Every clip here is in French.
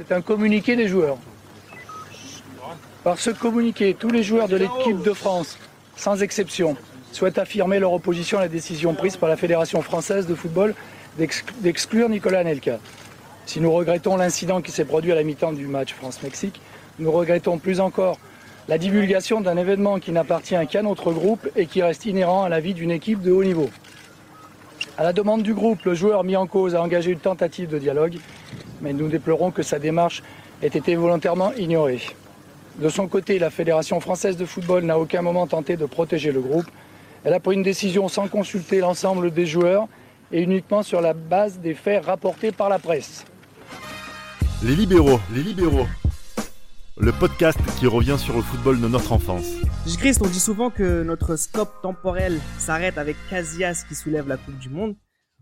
C'est un communiqué des joueurs. Par ce communiqué, tous les joueurs de l'équipe de France, sans exception, souhaitent affirmer leur opposition à la décision prise par la Fédération française de football d'exclure Nicolas Anelka. Si nous regrettons l'incident qui s'est produit à la mi-temps du match France-Mexique, nous regrettons plus encore la divulgation d'un événement qui n'appartient qu'à notre groupe et qui reste inhérent à la vie d'une équipe de haut niveau. À la demande du groupe, le joueur mis en cause a engagé une tentative de dialogue, mais nous déplorons que sa démarche ait été volontairement ignorée. De son côté, la Fédération française de football n'a aucun moment tenté de protéger le groupe. Elle a pris une décision sans consulter l'ensemble des joueurs et uniquement sur la base des faits rapportés par la presse. Les libéraux, les libéraux. Le podcast qui revient sur le football de notre enfance. Christ, on dit souvent que notre scope temporel s'arrête avec Casillas qui soulève la Coupe du Monde.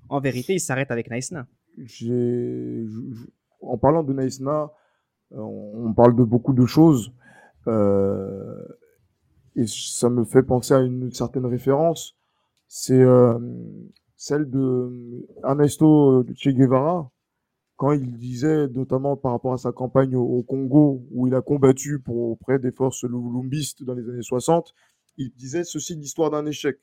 En vérité, il s'arrête avec Naïsna. En parlant de Naïsna, euh, on parle de beaucoup de choses. Euh, et ça me fait penser à une certaine référence. C'est euh, celle de Ernesto Che Guevara, quand il disait, notamment par rapport à sa campagne au, Congo, où il a combattu pour, auprès des forces lumbistes dans les années 60, il disait ceci l'histoire d'un échec.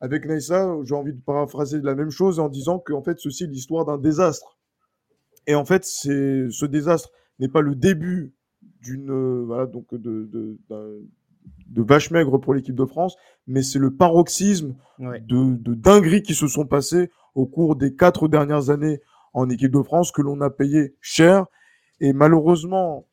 Avec Naïssa, j'ai envie de paraphraser la même chose en disant qu'en fait, ceci est l'histoire d'un désastre. Et en fait, c'est ce désastre n'est pas le début d'une voilà donc de, de, de vache maigre pour l'équipe de France, mais c'est le paroxysme de, de dingueries qui se sont passées au cours des quatre dernières années en équipe de France que l'on a payé cher. Et malheureusement,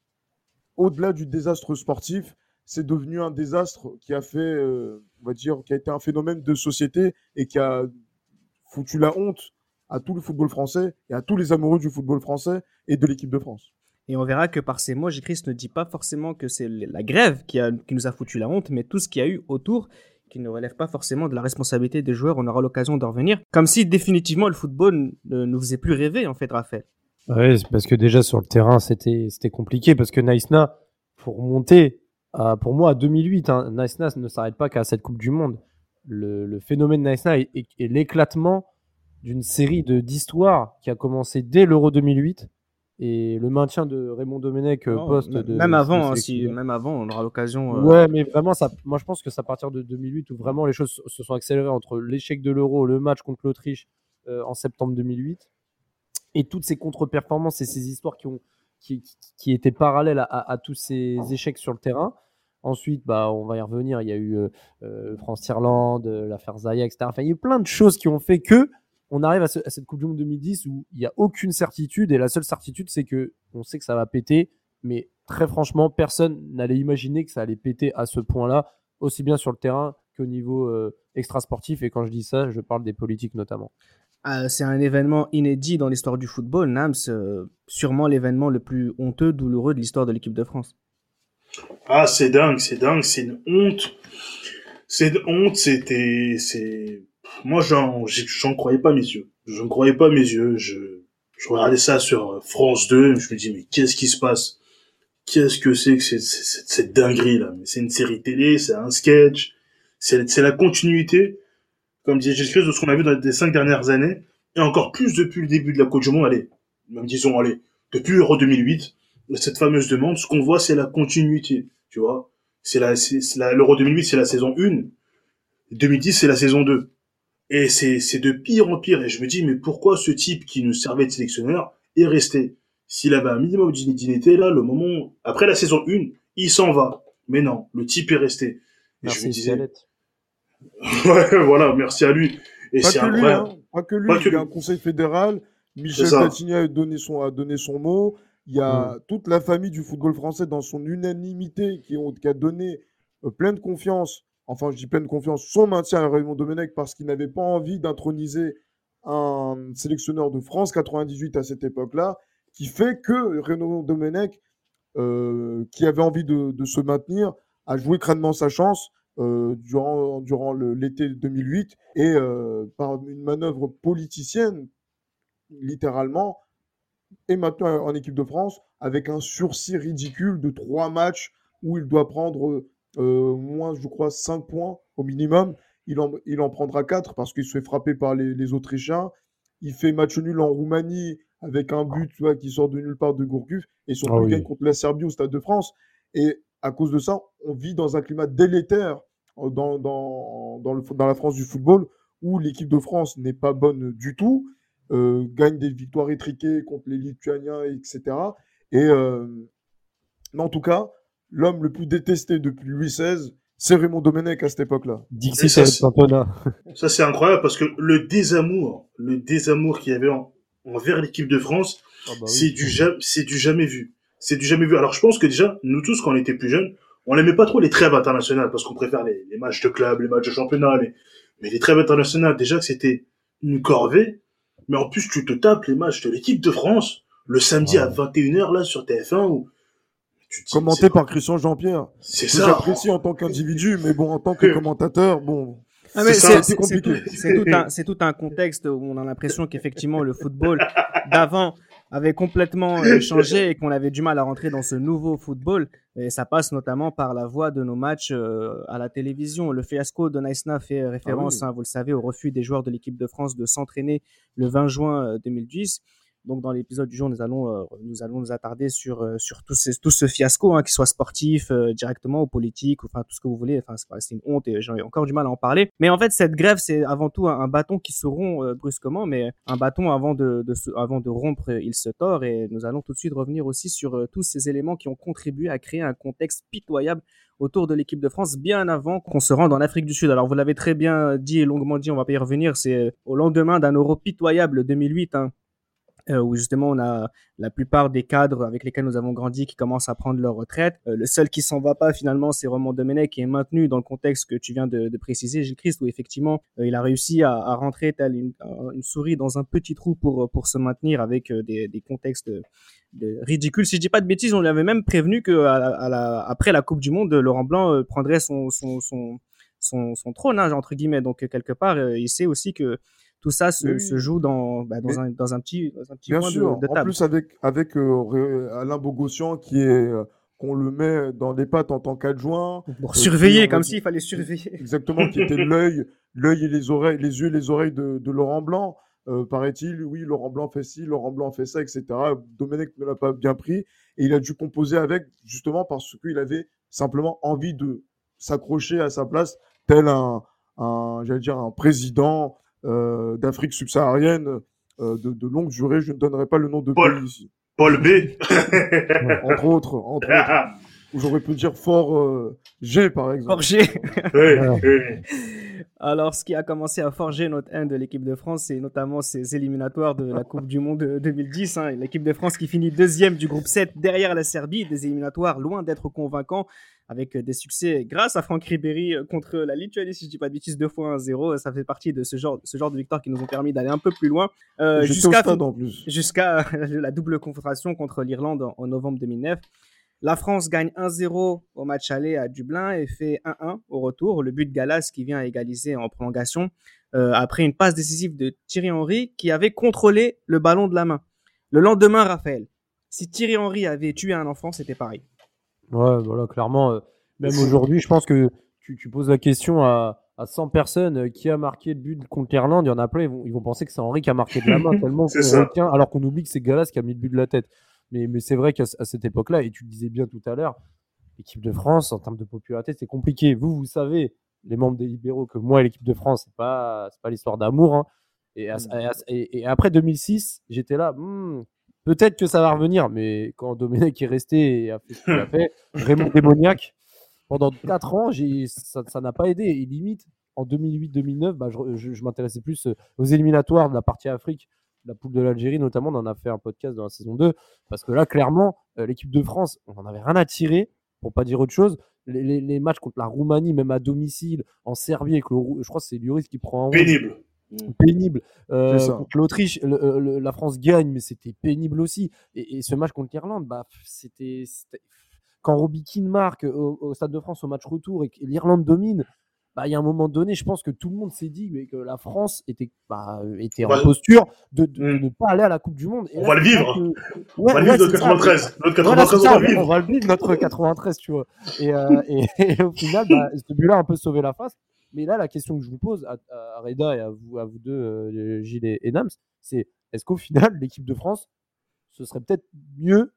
au-delà du désastre sportif, c'est devenu un désastre qui a fait, euh, on va dire, qui a été un phénomène de société et qui a foutu la honte à tout le football français et à tous les amoureux du football français et de l'équipe de France. Et on verra que par ces mots, Jésus-Christ ne dit pas forcément que c'est la grève qui, a, qui nous a foutu la honte, mais tout ce qu'il y a eu autour qui ne relève pas forcément de la responsabilité des joueurs. On aura l'occasion d'en revenir. Comme si définitivement le football ne nous faisait plus rêver, en fait, Raphaël. Oui, parce que déjà sur le terrain, c'était compliqué parce que Naïsna, pour monter, pour moi, à 2008, hein, Naïsna ne s'arrête pas qu'à cette Coupe du Monde. Le, phénomène Naïsna est, est l'éclatement d'une série d'histoires qui a commencé dès l'Euro 2008 et le maintien de Raymond Domenech euh, poste de même avant hein, si même avant on aura l'occasion euh, ouais mais vraiment ça moi je pense que c'est à partir de 2008 où vraiment les choses se sont accélérées entre l'échec de l'Euro le match contre l'Autriche euh, en septembre 2008 et toutes ces contre-performances et ces histoires qui ont qui, qui étaient parallèles à, à, tous ces échecs sur le terrain Ensuite, bah, on va y revenir. Il y a eu France-Irlande, l'affaire Zaya, etc. Enfin, il y a eu plein de choses qui ont fait que on arrive à, cette Coupe du Monde 2010 où il n'y a aucune certitude et la seule certitude c'est que on sait que ça va péter, mais très franchement, personne n'allait imaginer que ça allait péter à ce point-là, aussi bien sur le terrain qu'au niveau euh, extra-sportif. Et quand je dis ça, je parle des politiques notamment. Ah, c'est un événement inédit dans l'histoire du football, Nams, euh, sûrement l'événement le plus honteux, douloureux de l'histoire de l'équipe de France. Ah, c'est dingue, c'est dingue, c'est une honte. C'est une honte, c'était, c'est, moi, j'en, j'en croyais pas mes yeux. Je ne croyais pas mes yeux. Je, je regardais ça sur France 2, je me dis, mais qu'est-ce qui se passe? Qu'est-ce que c'est que cette, cette, dinguerie là? C'est une série télé, c'est un sketch, c'est, c'est la continuité, comme disait Jésus de ce qu'on a vu dans les cinq dernières années, et encore plus depuis le début de la Côte du Monde, allez, même disons, allez, depuis l'Euro 2008, cette fameuse demande, ce qu'on voit, c'est la continuité, tu vois. C'est la, c'est, l'Euro 2008, c'est la saison 1, 2010, c'est la saison 2. Et c'est, c'est de pire en pire. Et je me dis, mais pourquoi ce type qui nous servait de sélectionneur est resté? S'il avait un minimum de dignité, là, le moment, après la saison 1, il s'en va. Mais non, le type est resté. Et je me disais... ouais, voilà, merci à lui. Et c'est que lui, hein. Pas que lui, il y a un conseil fédéral. Michel Platini a donné son, a donné son mot. Il y a mm. toute la famille du football français dans son unanimité qui, ont, qui a donné euh, plein de confiance enfin je dis pleine confiance, son maintien à Raymond Domenech parce qu'il n'avait pas envie d'introniser un sélectionneur de France 98 à cette époque-là, qui fait que Raymond Domenech, euh, qui avait envie de, se maintenir, a joué crânement sa chance euh, durant, l'été 2008 et euh, par une manœuvre politicienne, littéralement, est maintenant en équipe de France avec un sursis ridicule de trois matchs où il doit prendre euh, moins, je crois, 5 points au minimum. Il en, il en prendra 4 parce qu'il se fait frapper par les, Autrichiens. Il fait match nul en Roumanie avec un but tu vois, qui sort de nulle part de Gourcuff et surtout Ah oui. gagne contre la Serbie au Stade de France. Et à cause de ça, on vit dans un climat délétère euh, dans, dans, dans, le, dans la France du football où l'équipe de France n'est pas bonne du tout, euh, gagne des victoires étriquées contre les Lituaniens, etc. Et euh, mais en tout cas, l'homme le plus détesté depuis Louis XVI, c'est Raymond Domenech à cette époque-là. Ça. Ça, c'est incroyable parce que le désamour, le désamour qu'il y avait en- envers l'équipe de France, Ah bah oui. c'est du, ja- c'est du jamais vu. C'est du jamais vu. Alors, je pense que déjà, nous tous, quand on était plus jeunes, on n'aimait pas trop les trêves internationales parce qu'on préfère les, les matchs de club, les matchs de championnat, les- mais les trêves internationales, déjà que c'était une corvée. Mais en plus, tu te tapes les matchs de l'équipe de France le samedi à 21h, là, sur TF1, où tu te dis, Commenté par Christian Jean-Pierre. C'est Que ça. j'apprécie en tant qu'individu, mais bon, en tant que commentateur, bon, Ah, mais C'est compliqué. tout, c'est tout un, c'est tout un contexte où on a l'impression qu'effectivement le football d'avant avait complètement euh, changé et qu'on avait du mal à rentrer dans ce nouveau football. Et ça passe notamment par la voix de nos matchs euh, à la télévision. Le fiasco de Naïsna fait référence, Ah hein, vous le savez, au refus des joueurs de l'équipe de France de s'entraîner le 20 juin euh, 2010. Donc dans l'épisode du jour, nous allons euh, nous allons nous attarder sur euh, sur tout, ces, tout ce fiasco, hein, qu'il soit sportif euh, directement ou politique, ou, enfin tout ce que vous voulez. Enfin c'est une honte et j'ai encore du mal à en parler. Mais en fait cette grève c'est avant tout un, bâton qui se rompt euh, brusquement, mais un bâton avant de, de se, avant de rompre euh, il se tord. Et nous allons tout de suite revenir aussi sur tous ces éléments qui ont contribué à créer un contexte pitoyable autour de l'équipe de France bien avant qu'on se rende en Afrique du Sud. Alors vous l'avez très bien dit et longuement dit, on va pas y revenir. C'est au lendemain d'un Euro pitoyable 2008. Hein, où justement on a la plupart des cadres avec lesquels nous avons grandi qui commencent à prendre leur retraite. Euh, le seul qui s'en va pas finalement, c'est Roman Domenech qui est maintenu dans le contexte que tu viens de, de préciser, Gilles Christ, où effectivement euh, il a réussi à, à rentrer tel une, une, souris dans un petit trou pour pour se maintenir avec euh, des, des contextes ridicules. Si je dis pas de bêtises, on lui avait même prévenu que à à la, après la Coupe du Monde, Laurent Blanc euh, prendrait son son son son, son trône hein, entre guillemets. Donc quelque part, euh, il sait aussi que tout ça se, Oui. se joue dans, bah, dans, Mais- un, dans un petit, dans un petit bien coin sûr. de, de en plus, avec, avec euh, Alain Bogossian, qui est, euh, qu'on le met dans les pattes en tant qu'adjoint. Pour Euh, surveiller, comme s'il fallait surveiller. Exactement, qui était l'œil, l'œil et les oreilles, les yeux et les oreilles de, de Laurent Blanc. Euh, paraît-il, oui, Laurent Blanc fait ci, Laurent Blanc fait ça, etc. Domenech ne l'a pas bien pris et il a dû composer avec, justement parce qu'il avait simplement envie de s'accrocher à sa place, tel un, un j'allais dire, un président d'Afrique subsaharienne euh, de, de longue durée. Je ne donnerai pas le nom de Paul. pays ici. Paul B. Entre autres, entre autres. Ou J'aurais pu dire fort euh, G, par exemple. Forger. Ouais, ouais. Alors, ce qui a commencé à forger notre haine de l'équipe de France, c'est notamment ces éliminatoires de la Coupe du Monde de 2010. hein. L'équipe de France qui finit deuxième du groupe 7 derrière la Serbie. Des éliminatoires loin d'être convaincants, avec des succès grâce à Franck Ribéry euh, contre la Lituanie, si je dis pas de bêtises, 2 fois 1-0. Ça fait partie de ce genre, ce genre de victoires qui nous ont permis d'aller un peu plus loin. Euh, jusqu'à la double confrontation contre l'Irlande en, en novembre 2009. La France gagne 1-0 au match aller à Dublin et fait 1-1 au retour. Le but de Galas qui vient égaliser en prolongation euh, après une passe décisive de Thierry Henry qui avait contrôlé le ballon de la main. Le lendemain, Raphaël, si Thierry Henry avait tué un enfant, c'était pareil. Ouais, voilà, clairement, euh, même aujourd'hui, je pense que tu, tu poses la question à, à 100 personnes euh, qui a marqué le but contre l'Irlande, il y en a plein, ils vont, ils vont penser que c'est Henri qui a marqué de la main, tellement qu'on retient, alors qu'on oublie que c'est Galas qui a mis le but de la tête. Mais, mais c'est vrai qu'à cette époque-là, et tu le disais bien tout à l'heure, l'équipe de France, en termes de popularité, c'est compliqué. Vous, vous savez, les membres des libéraux, que moi et l'équipe de France, c'est pas, pas l'histoire d'amour. hein. Et, et- et après 2006, j'étais là, Hmm, peut-être que ça va revenir, mais quand Domenech est resté et a fait ce qu'il a fait, Raymond Démoniaque, pendant 4 ans, ça n'a pas aidé. Et limite, en 2008-2009, bah, je, m'intéressais plus euh, aux éliminatoires de la partie Afrique, la poule de l'Algérie notamment. On en a fait un podcast dans la saison 2. Parce que là, clairement, euh, l'équipe de France, on n'en avait rien à tirer, pour pas dire autre chose. Les, matchs contre la Roumanie, même à domicile, en Serbie, avec le, je crois que c'est Lloris qui prend un Pénible. Pénible. Euh, ça. contre l'Autriche, le- euh, le- la France gagne, mais c'était pénible aussi. Et, et ce match contre l'Irlande, bah, c'était. Quand Robbie Keane marque au, au Stade de France au match retour et que l'Irlande domine, bah, il y a un moment donné, je pense que tout le monde s'est dit mais que la France était, bah, était en posture de de Mm. ne pas aller à la Coupe du Monde. Et On là, va le vivre. On Ouais, va le vivre notre c'est ça. 93. Notre Voilà, c'est 93, on ça, va le vivre. on va le vivre notre 93, tu vois. Et, euh, et, et au final, bah, ce but-là a un peu sauvé la face. Mais là, la question que je vous pose à, à Reda et à vous, à vous deux, euh, Gilles et, et Nams, c'est est-ce qu'au final, l'équipe de France, ce serait peut-être mieux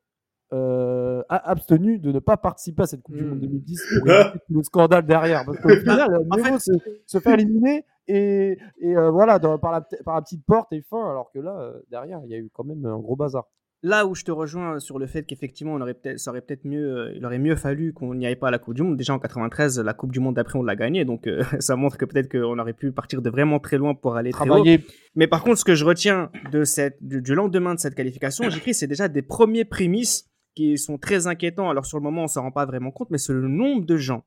euh, abstenu de ne pas participer à cette Coupe du Hmm. Monde 2010 pour éviter tout le scandale derrière? Parce qu'au final, mieux vaut se, se faire éliminer et, et euh, voilà, dans- par, la, p- par la petite porte et fin, alors que là, euh, derrière, il y a eu quand même un gros bazar. Là où je te rejoins sur le fait qu'effectivement, on aurait peut-être, ça aurait peut-être mieux, euh, il aurait mieux fallu qu'on n'y aille pas à la Coupe du Monde. Déjà en 93, la Coupe du Monde d'après, on l'a gagnée, donc euh, ça montre que peut-être qu'on aurait pu partir de vraiment très loin pour aller très haut. Travailler Mais par contre, ce que je retiens de cette, du, du lendemain de cette qualification, j'écris, c'est déjà des premiers prémices qui sont très inquiétants. Alors sur le moment, on s'en rend pas vraiment compte, mais c'est le nombre de gens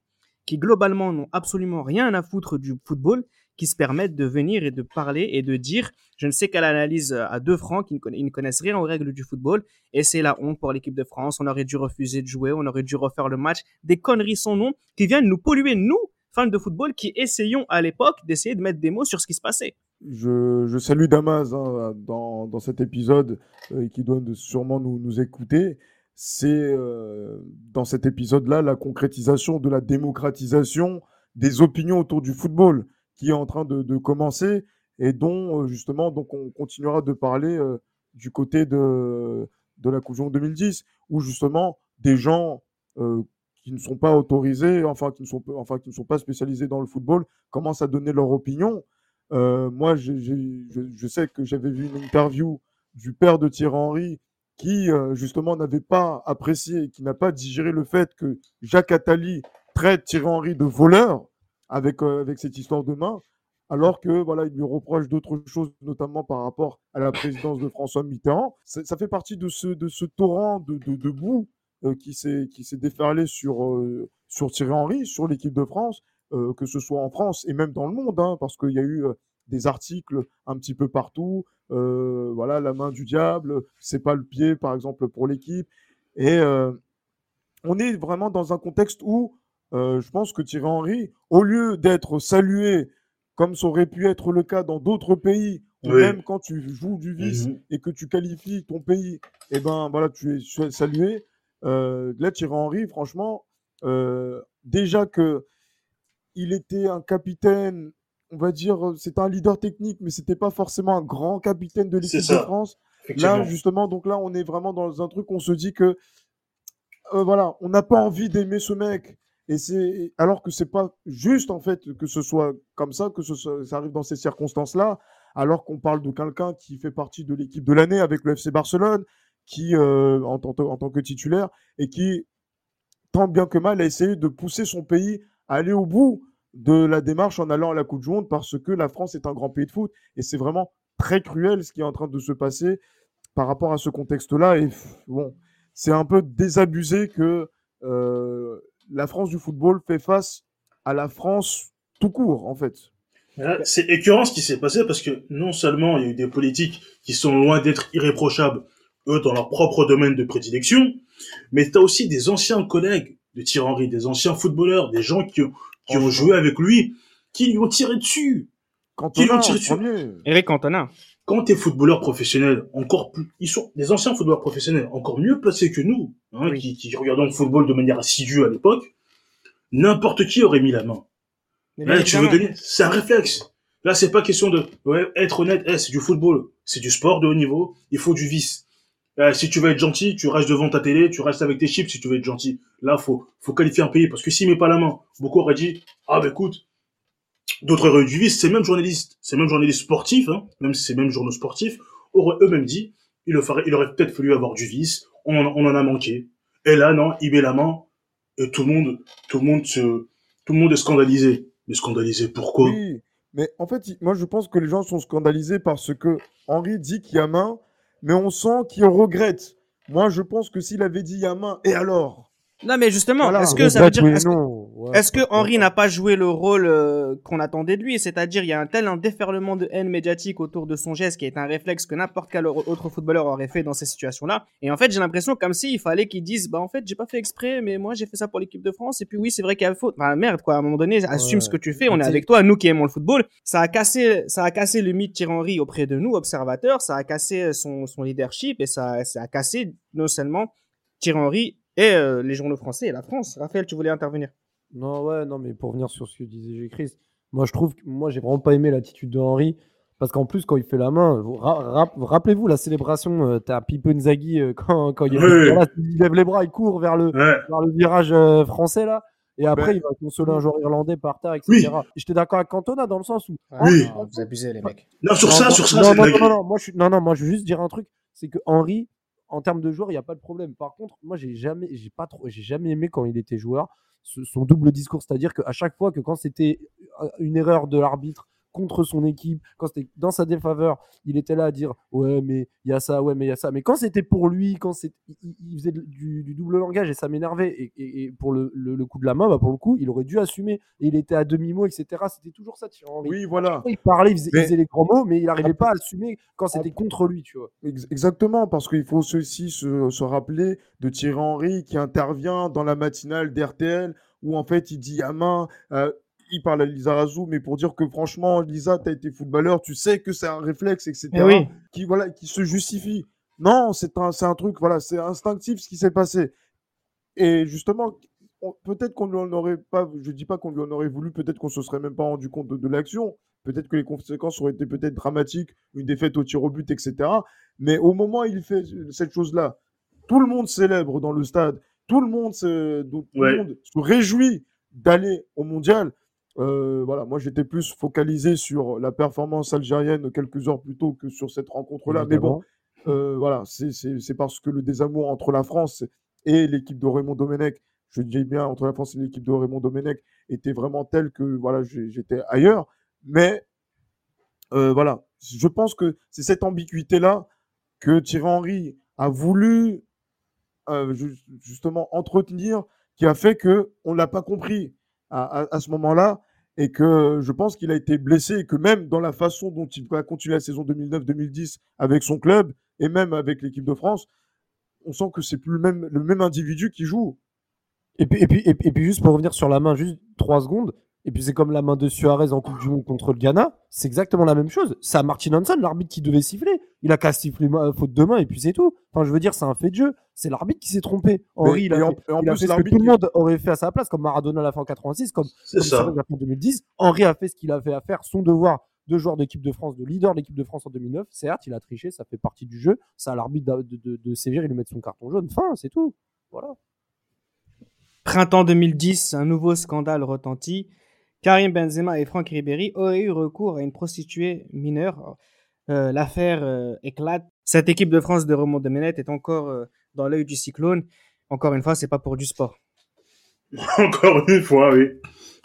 qui globalement n'ont absolument rien à foutre du football, qui se permettent de venir et de parler et de dire, je ne sais quelle analyse euh, à deux francs, qui ne, connaissent rien aux règles du football, et c'est la honte pour l'équipe de France, on aurait dû refuser de jouer, on aurait dû refaire le match, des conneries sans nom, qui viennent nous polluer, nous, fans de football, qui essayons à l'époque d'essayer de mettre des mots sur ce qui se passait. Je, salue Damas hein, dans, cet épisode euh, qui doit sûrement nous, nous écouter. C'est euh, dans cet épisode-là la concrétisation de la démocratisation des opinions autour du football qui est en train de, commencer et dont euh, justement donc on continuera de parler euh, du côté de, de la Coupe du Monde 2010 où justement des gens qui ne sont pas autorisés, enfin qui ne sont, enfin qui ne sont pas spécialisés dans le football, commencent à donner leur opinion. Moi, je, je sais que j'avais vu une interview du père de Thierry Henry qui, euh, justement, n'avait pas apprécié, qui n'a pas digéré le fait que Jacques Attali traite Thierry Henry de voleur avec, euh, avec cette histoire de main, alors que voilà, il lui reproche d'autres choses, notamment par rapport à la présidence de François Mitterrand. Ça, fait partie de ce, de ce torrent de, de, de boue euh, qui s'est déferlé sur, euh, sur Thierry Henry, sur l'équipe de France, que ce soit en France et même dans le monde, hein, parce qu'il y a eu des articles un petit peu partout. euh, voilà, la main du diable, c'est pas le pied, par exemple, pour l'équipe. Et euh, on est vraiment dans un contexte où euh, je pense que Thierry Henry, au lieu d'être salué comme ça aurait pu être le cas dans d'autres pays, Oui. même quand tu joues du vice Mhm. et que tu qualifies ton pays, et ben voilà, tu es salué. Là, Thierry Henry, franchement, déjà que il était un capitaine, on va dire, euh, c'était un leader technique, mais c'était pas forcément un grand capitaine de l'équipe de. France. Là, justement, donc là, on est vraiment dans un truc, on se dit que, euh, voilà, on n'a pas envie d'aimer ce mec. Et c'est, alors que c'est pas juste, en fait, que ce soit comme ça, que ce soit- ça arrive dans ces circonstances-là, alors qu'on parle de quelqu'un qui fait partie de l'équipe de l'année avec le FC Barcelone, qui, euh, en, tant, en tant que titulaire, et qui, tant bien que mal, a essayé de pousser son pays à aller au bout de la démarche en allant à la Coupe du Monde parce que la France est un grand pays de foot. Et c'est vraiment très cruel ce qui est en train de se passer par rapport à ce contexte-là. Et bon, c'est un peu désabusé que euh, la France du football fait face à la France tout court, en fait. Là, C'est écœurant ce qui s'est passé parce que non seulement il y a eu des politiques qui sont loin d'être irréprochables, eux, dans leur propre domaine de prédilection, mais tu as aussi des anciens collègues de Thierry Henry, des anciens footballeurs, des gens qui, ont- qui ont joué avec lui, qui lui ont tiré dessus. Quand Qui on l'ont a tiré dessus Eric Cantona. Quand t'es footballeur professionnel, encore plus, ils sont des anciens footballeurs professionnels, encore mieux placés que nous, hein, Oui. qui, qui regardons le football de manière assidue à l'époque, n'importe qui aurait mis la main. Mais Là, tu veux donner, c'est un réflexe. Là, c'est pas question de, ouais, être honnête, eh, c'est du football, c'est du sport de haut niveau, il faut du vice. Euh, si tu veux être gentil, tu restes devant ta télé, tu restes avec tes chips si tu veux être gentil. Là, faut, faut qualifier un pays, parce que s'il met pas la main, beaucoup auraient dit, ah, bah, écoute, d'autres auraient eu du vice, ces mêmes journalistes, ces mêmes journalistes sportifs, hein, même ces mêmes journaux sportifs, auraient eux-mêmes dit, il, le ferait, il aurait peut-être fallu avoir du vice, on, on en a manqué. Et là, non, il met la main, et tout le monde, tout le monde se, tout le monde est scandalisé. Mais scandalisé pourquoi? Oui, mais en fait, moi je pense que les gens sont scandalisés parce que Henri dit qu'il y a main, mais on sent qu'il regrette. Moi je pense que s'il avait dit il y a main, et alors? Non, mais justement, Voilà. est-ce que ça veut dire, est-ce que. Ouais, Henry n'a pas joué le rôle euh, qu'on attendait de lui? C'est-à-dire, il y a un tel un déferlement de haine médiatique autour de son geste qui est un réflexe que n'importe quel autre footballeur aurait fait dans ces situations-là. Et en fait, j'ai l'impression comme s'il fallait qu'il dise, bah en fait, j'ai pas fait exprès, mais moi j'ai fait ça pour l'équipe de France. Et puis oui, c'est vrai qu'il y a faute. Bah merde, quoi. À un moment donné, assume Ouais. ce que tu fais. On est avec toi, nous qui aimons le football. Ça a cassé, ça a cassé le mythe Thierry Henry auprès de nous, observateurs. Ça a cassé son, son leadership et ça, ça a cassé non seulement Thierry Henry et euh, les journaux français et la France. Raphaël, tu voulais intervenir Non, ouais, non, mais pour revenir sur ce que disait J. Chris, moi je trouve que moi j'ai vraiment pas aimé l'attitude de Henry Parce qu'en plus, quand il fait la main, vous- ra- ra- rappelez-vous la célébration, euh, t'as Pipo Inzaghi euh, quand, quand il, Oui. lève les bras, il court vers le, Ouais. vers le virage euh, français là. Et après, Ben- il va consoler un joueur irlandais par terre, etc. Et J'étais d'accord avec Cantona dans le sens où. Oui. Ah, vous abusez, les mecs. Non, sur Non, ça, non, sur ça, non, c'est non, non, non, moi, je suis... non, non, moi, je veux juste dire un truc. C'est que Henry, en termes de joueur, il n'y a pas de problème. Par contre, moi, j'ai jamais, j'ai pas trop, j'ai jamais aimé quand il était joueur son double discours, c'est-à-dire qu'à chaque fois que quand c'était euh, une erreur de l'arbitre contre son équipe, quand c'était dans sa défaveur, il était là à dire ouais mais il y a ça, ouais mais il y a ça. Mais quand c'était pour lui, quand c'est, il, il faisait du, du double langage et ça m'énervait. Et, et- et pour le, le- le coup de la main, bah pour le coup, il aurait dû assumer. Et il était à demi mot, etc. C'était toujours ça, Thierry Henry. Oui, voilà. Il parlait, il faisait, il Mais- faisait les grands mots, mais il n'arrivait pas à assumer quand c'était contre lui, tu vois. Ex- Exactement, parce qu'il faut aussi se, se rappeler de Thierry Henry qui intervient dans la matinale d'RTL où en fait il dit à main, euh, il parle à Lisa Razou, mais pour dire que franchement, Lisa, tu as été footballeur, tu sais que c'est un réflexe, etc. Oui. qui, voilà, qui se justifie. Non, c'est un, c'est un truc, voilà, c'est instinctif ce qui s'est passé. Et justement, on- peut-être qu'on lui en aurait pas, je dis pas qu'on lui en aurait voulu, peut-être qu'on se serait même pas rendu compte de, de l'action. Peut-être que les conséquences auraient été peut-être dramatiques, une défaite au tir au but, etc. Mais au moment où il fait cette chose-là, tout le monde célèbre dans le stade, tout le monde se, tout le Ouais. monde se réjouit d'aller au mondial. Euh, voilà, moi j'étais plus focalisé sur la performance algérienne quelques heures plus tôt que sur cette rencontre-là. Mais bon, euh, voilà, c'est- parce que le désamour entre la France et l'équipe de Raymond Domenech, je dis bien entre la France et l'équipe de Raymond Domenech, était vraiment tel que voilà, j'étais ailleurs. Mais euh, voilà, je pense que c'est cette ambiguïté-là que Thierry Henry a voulu ju- justement entretenir, qui a fait que on l'a pas compris à, à- à ce moment-là et que je pense qu'il a été blessé et que même dans la façon dont il va continuer la saison 2009-2010 avec son club et même avec l'équipe de France, on sent que c'est plus le même, le même individu qui joue. Et, puis, et, puis, et puis juste pour revenir sur la main, juste trois secondes. Et puis c'est comme la main de Suarez en Coupe du Monde contre le Ghana. C'est exactement la même chose. C'est à Martin Hanson, l'arbitre qui devait siffler. Il a qu'à siffler ma- faute de main et puis c'est tout. Enfin, je veux dire, c'est un fait de jeu. C'est l'arbitre qui s'est trompé. Henri, il a en, fait, et en il a plus, fait ce que tout le monde aurait fait à sa place, comme Maradona l'a fait en 86, comme, C'est comme. Suarez l'a fait en 2010. Henri a fait ce qu'il avait à faire, son devoir de joueur d'équipe de France, de leader de l'équipe de France en 2009. Certes, il a triché, ça fait partie du jeu. Ça à l'arbitre de, de, de sévir et lui mettre son carton jaune. Fin, c'est tout. Voilà. Printemps 2010, un nouveau scandale retentit. Karim Benzema et Franck Ribéry auraient eu recours à une prostituée mineure. Euh, L'affaire euh, éclate. Cette équipe de France de Raymond Domenech est encore euh, dans l'œil du cyclone. Encore une fois, c'est pas pour du sport. Encore une fois, oui.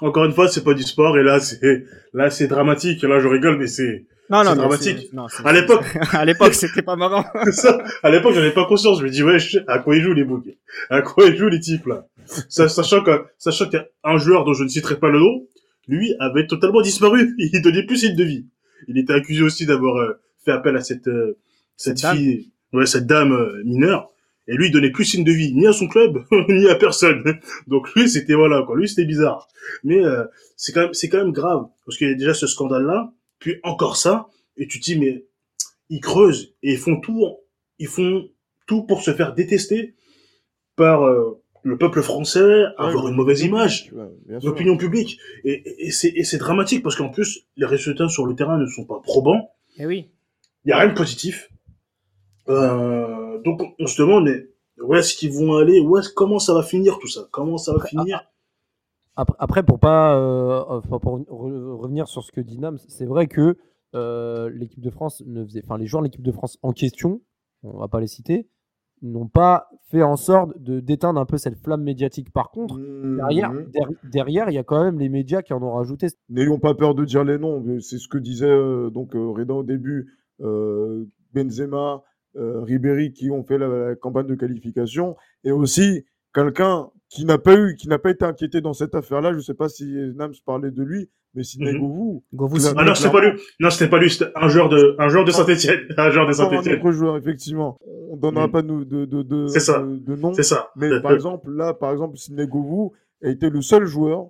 Encore une fois, c'est pas du sport et là, c'est là, c'est dramatique. Là, je rigole, mais c'est Non, non, dramatique. non, à l'époque. à l'époque, c'était pas marrant. ça, à l'époque, j'en avais pas conscience. Je me dis, ouais, à quoi ils jouent les boucs? À quoi ils jouent les types là? Sa- Sachant que, sachant qu'un joueur dont je ne citerai pas le nom, lui avait totalement disparu. Il donnait plus signe de vie. Il était accusé aussi d'avoir euh, fait appel à cette euh, cette, Cette fille, ouais, cette dame euh, mineure. Et lui, il donnait plus signe de vie, ni à son club, ni à personne. Donc lui, c'était voilà quoi. Lui, c'était bizarre. Mais euh, c'est quand même, c'est quand même grave parce qu'il y a déjà ce scandale-là, puis encore ça, et tu te dis mais ils creusent et ils font tout, ils font tout pour se faire détester par euh, le peuple français, avoir une mauvaise image, l'opinion publique. Et, et, et c'est, et dramatique parce qu'en plus, les résultats sur le terrain ne sont pas probants. Eh oui. Il y a rien de positif. Euh, donc on se demande mais où est-ce qu'ils vont aller, où est-ce, comment ça va finir tout ça, comment ça va Après, finir? Après, après, pour pas euh, enfin, pour re- revenir sur ce que dit Nams, c'est vrai que euh, l'équipe de France ne faisait, enfin les joueurs de l'équipe de France en question, on va pas les citer, n'ont pas fait en sorte de d'éteindre un peu cette flamme médiatique. Par contre, Mhm. derrière, der- derrière, il y a quand même les médias qui en ont rajouté. N'ayons pas peur de dire les noms. C'est ce que disait euh, donc euh, Reda au début. euh, Benzema, Ribéry qui ont fait la, la campagne de qualification et aussi quelqu'un qui n'a pas eu, qui n'a pas été inquiété dans cette affaire-là. Je sais pas si Nams parlait de lui, mais Sidney Mhm. Govou, Govou, Ah Ah non, c'était pas lui. Non, c'était pas lui. C'était un joueur de, un joueur de Saint-Etienne. Un joueur de encore un Saint-Etienne. autre joueur effectivement. On donnera Mhm. pas de de de, de, C'est ça. de- de nom. C'est ça. Mais par exemple, là, par exemple, Sidney Govou a été le seul joueur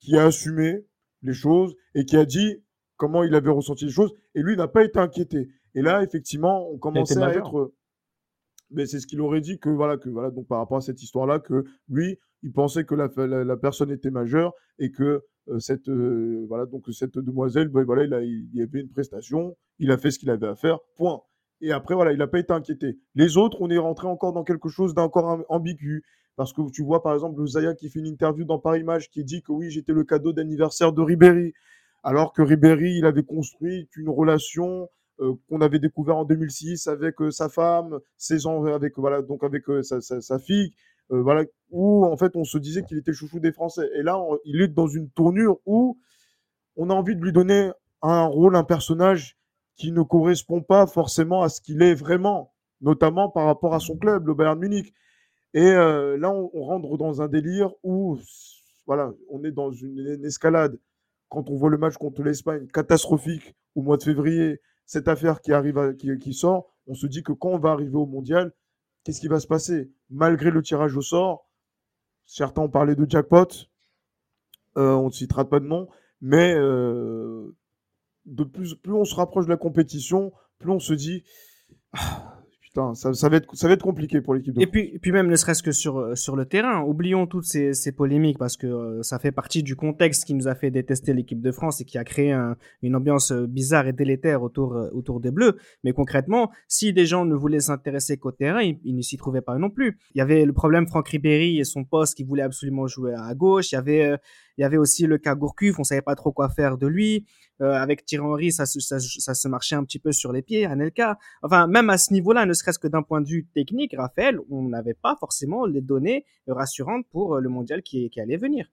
qui a assumé les choses et qui a dit comment il avait ressenti les choses. Et lui n'a pas été inquiété. Et là, effectivement, on commençait à majeur. être. Mais c'est ce qu'il aurait dit que voilà que voilà donc par rapport à cette histoire-là que lui il pensait que la, la, la personne était majeure et que cette, euh, voilà, donc cette demoiselle, ben, voilà, il, a, il y avait une prestation, il a fait ce qu'il avait à faire, point. Et après, voilà, il n'a pas été inquiété. Les autres, on est rentré encore dans quelque chose d'encore ambigu. Parce que tu vois, par exemple, le Zaya qui fait une interview dans Paris Match qui dit que oui, j'étais le cadeau d'anniversaire de Ribéry. Alors que Ribéry, il avait construit une relation euh, qu'on avait découvert en 2006 avec euh, sa femme, ses ans, avec voilà, donc avec euh, sa, sa, sa, fille, voilà, où en fait on se disait qu'il était chouchou des Français. Et là, il est dans une tournure où on a envie de lui donner un rôle, un personnage qui ne correspond pas forcément à ce qu'il est vraiment, notamment par rapport à son club, le Bayern Munich. Et euh, là, on, rentre dans un délire où, voilà, on est dans une, escalade. Quand on voit le match contre l'Espagne, catastrophique au mois de février, cette affaire qui arrive, qui, qui, sort, on se dit que quand on va arriver au mondial, qu'est-ce qui va se passer? Malgré le tirage au sort, certains ont parlé de jackpot, euh, on ne citera pas de nom, mais euh, de plus, on se rapproche de la compétition, plus on se dit ah, putain, ça, ça, va être, ça va être compliqué pour l'équipe de et puis, et puis même ne serait-ce que sur, sur le terrain, oublions toutes ces, ces polémiques parce que euh, ça fait partie du contexte qui nous a fait détester l'équipe de France et qui a créé un, une ambiance bizarre et délétère autour, autour des Bleus. Mais concrètement, si des gens ne voulaient s'intéresser qu'au terrain, ils, ils ne s'y trouvaient pas non plus. Il y avait le problème Franck Ribéry et son poste qui voulait absolument jouer à gauche. Il y avait, il y avait aussi le cas Gourcuff, on savait pas trop quoi faire de lui. Euh, avec Thierry Henry, ça, ça, ça, se marchait un petit peu sur les pieds, Anelka. Enfin, même à ce niveau-là, ne serait-ce que d'un point de vue technique, Raphaël, on n'avait pas forcément les données rassurantes pour le mondial qui, qui allait venir.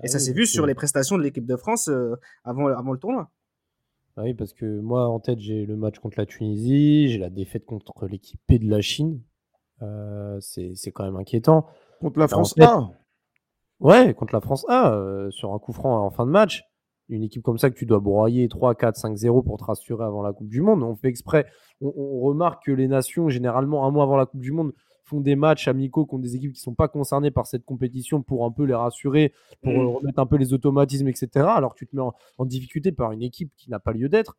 Et ah ça oui, s'est vu sur les prestations de l'équipe de France euh, avant, avant le tournoi. Ah oui, parce que moi, en tête, j'ai le match contre la Tunisie, j'ai la défaite contre l'équipe P de la Chine. Euh, c'est quand même inquiétant. Contre la France en fait, A Ouais, contre la France A, euh, sur un coup franc en fin de match. Une équipe comme ça que tu dois broyer 3, 4, 5, 0 pour te rassurer avant la Coupe du Monde. On fait exprès. On, on, remarque que les nations, généralement, un mois avant la Coupe du Monde, font des matchs amicaux contre des équipes qui ne sont pas concernées par cette compétition pour un peu les rassurer, pour mmh. remettre un peu les automatismes, etc. Alors que tu te mets en, en difficulté par une équipe qui n'a pas lieu d'être.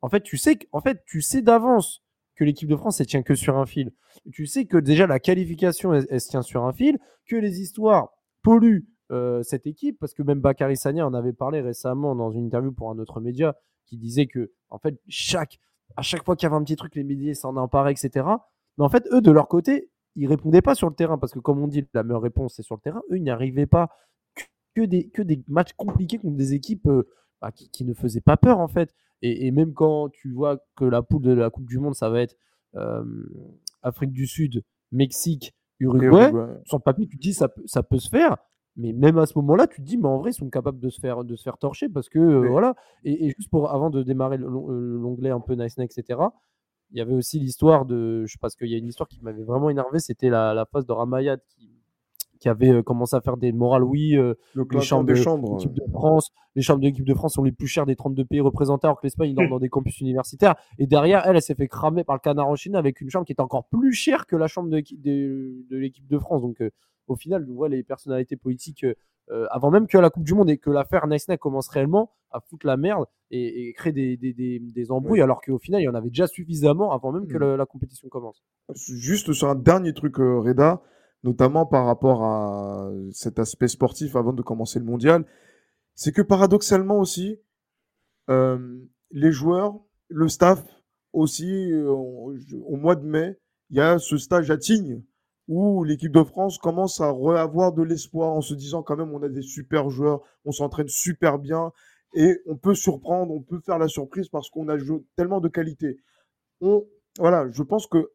En fait, tu sais, en fait, tu sais d'avance que l'équipe de France, elle tient que sur un fil. Tu sais que déjà la qualification, elle, elle se tient sur un fil, que les histoires pollue euh, cette équipe parce que même Bakary Sagna en avait parlé récemment dans une interview pour un autre média qui disait que en fait chaque à chaque fois qu'il y avait un petit truc les médias s'en emparaient etc mais en fait eux de leur côté ils répondaient pas sur le terrain parce que comme on dit la meilleure réponse c'est sur le terrain eux ils n'y arrivaient pas que des que des matchs compliqués contre des équipes euh, bah, qui, qui, ne faisaient pas peur en fait et, et, même quand tu vois que la poule de la Coupe du Monde ça va être euh, Afrique du Sud Mexique Uruguay, Uruguay. sur le papier, tu te dis ça ça peut se faire. Mais même à ce moment-là, tu te dis, mais en vrai, ils sont capables de se faire, de se faire torcher parce que euh, voilà. Et, et, juste pour avant de démarrer l'onglet un peu nice, etc. Il y avait aussi l'histoire de, je sais parce qu'il y a une histoire qui m'avait vraiment énervé, c'était la, la phase de Ramayad qui, qui avait euh, commencé à faire des morales, oui, euh, le les chambres, des chambres de, de France, les chambres de l'équipe de France sont les plus chères des 32 pays représentés, alors que l'Espagne dort dans des campus universitaires. Et derrière, elle, elle s'est fait cramer par le canard en Chine avec une chambre qui est encore plus chère que la chambre de, de, de l'équipe de France. Donc, euh, au final, on voit les personnalités politiques euh, avant même que la Coupe du Monde et que l'affaire Nice commence réellement à foutre la merde et, et créer des, des, des, des embrouilles, oui. alors qu'au final, il y en avait déjà suffisamment avant même que mmh. la, la, compétition commence. Juste sur un dernier truc, euh, Reda, notamment par rapport à cet aspect sportif avant de commencer le mondial, c'est que paradoxalement aussi, euh, les joueurs, le staff aussi, euh, au mois de mai, il y a ce stage à Tignes où l'équipe de France commence à avoir de l'espoir en se disant quand même on a des super joueurs, on s'entraîne super bien et on peut surprendre, on peut faire la surprise parce qu'on a tellement de qualité. Voilà, je pense que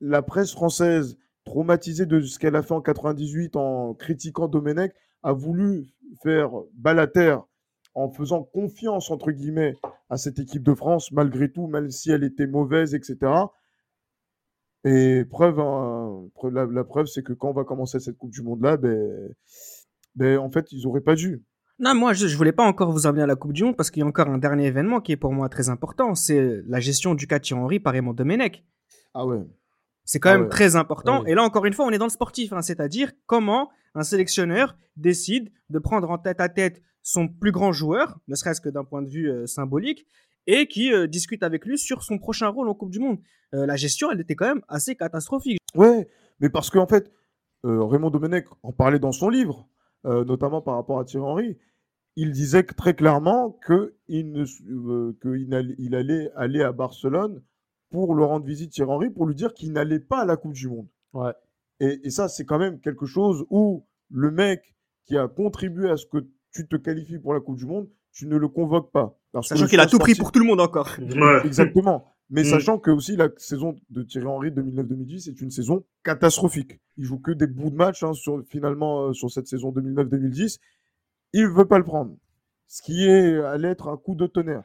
la presse française traumatisée de ce qu'elle a fait en 98 en critiquant Domenech a voulu faire balater en faisant confiance entre guillemets à cette équipe de France malgré tout, même si elle était mauvaise, etc. Et preuve, hein, la, la, preuve, c'est que quand on va commencer cette Coupe du Monde-là, ben, ben, en fait, ils n'auraient pas dû. Non, moi, je, je voulais pas encore vous amener à la Coupe du Monde parce qu'il y a encore un dernier événement qui est pour moi très important. C'est la gestion du cas Thierry Henry par Raymond Domenech. Ah ouais. C'est quand ah même ouais. très important. Ah ouais. Et là, encore une fois, on est dans le sportif, hein, c'est-à-dire comment un sélectionneur décide de prendre en tête à tête son plus grand joueur, ne serait-ce que d'un point de vue euh, symbolique, et qui euh, discute avec lui sur son prochain rôle en Coupe du Monde. Euh, la gestion, elle était quand même assez catastrophique. Ouais, mais parce qu'en fait, euh, Raymond Domenech en parlait dans son livre, euh, notamment par rapport à Thierry Henry. il disait très clairement qu'il euh, qu'il allait, il allait aller à Barcelone pour le rendre visite Thierry Henry, pour lui dire qu'il n'allait pas à la Coupe du Monde. Ouais. Et, et ça, c'est quand même quelque chose où le mec qui a contribué à ce que tu te qualifies pour la Coupe du Monde, tu ne le convoques pas. Parce Sachant qu'il a tout pris pour tout le monde encore. Ouais. Exactement. Mais Mm. sachant que aussi la saison de Thierry Henry 2009-2010 c'est une saison catastrophique. Il joue que des bouts de match hein, sur, finalement euh, sur cette saison 2009-2010. Il veut pas le prendre. Ce qui est allait être un coup de tonnerre.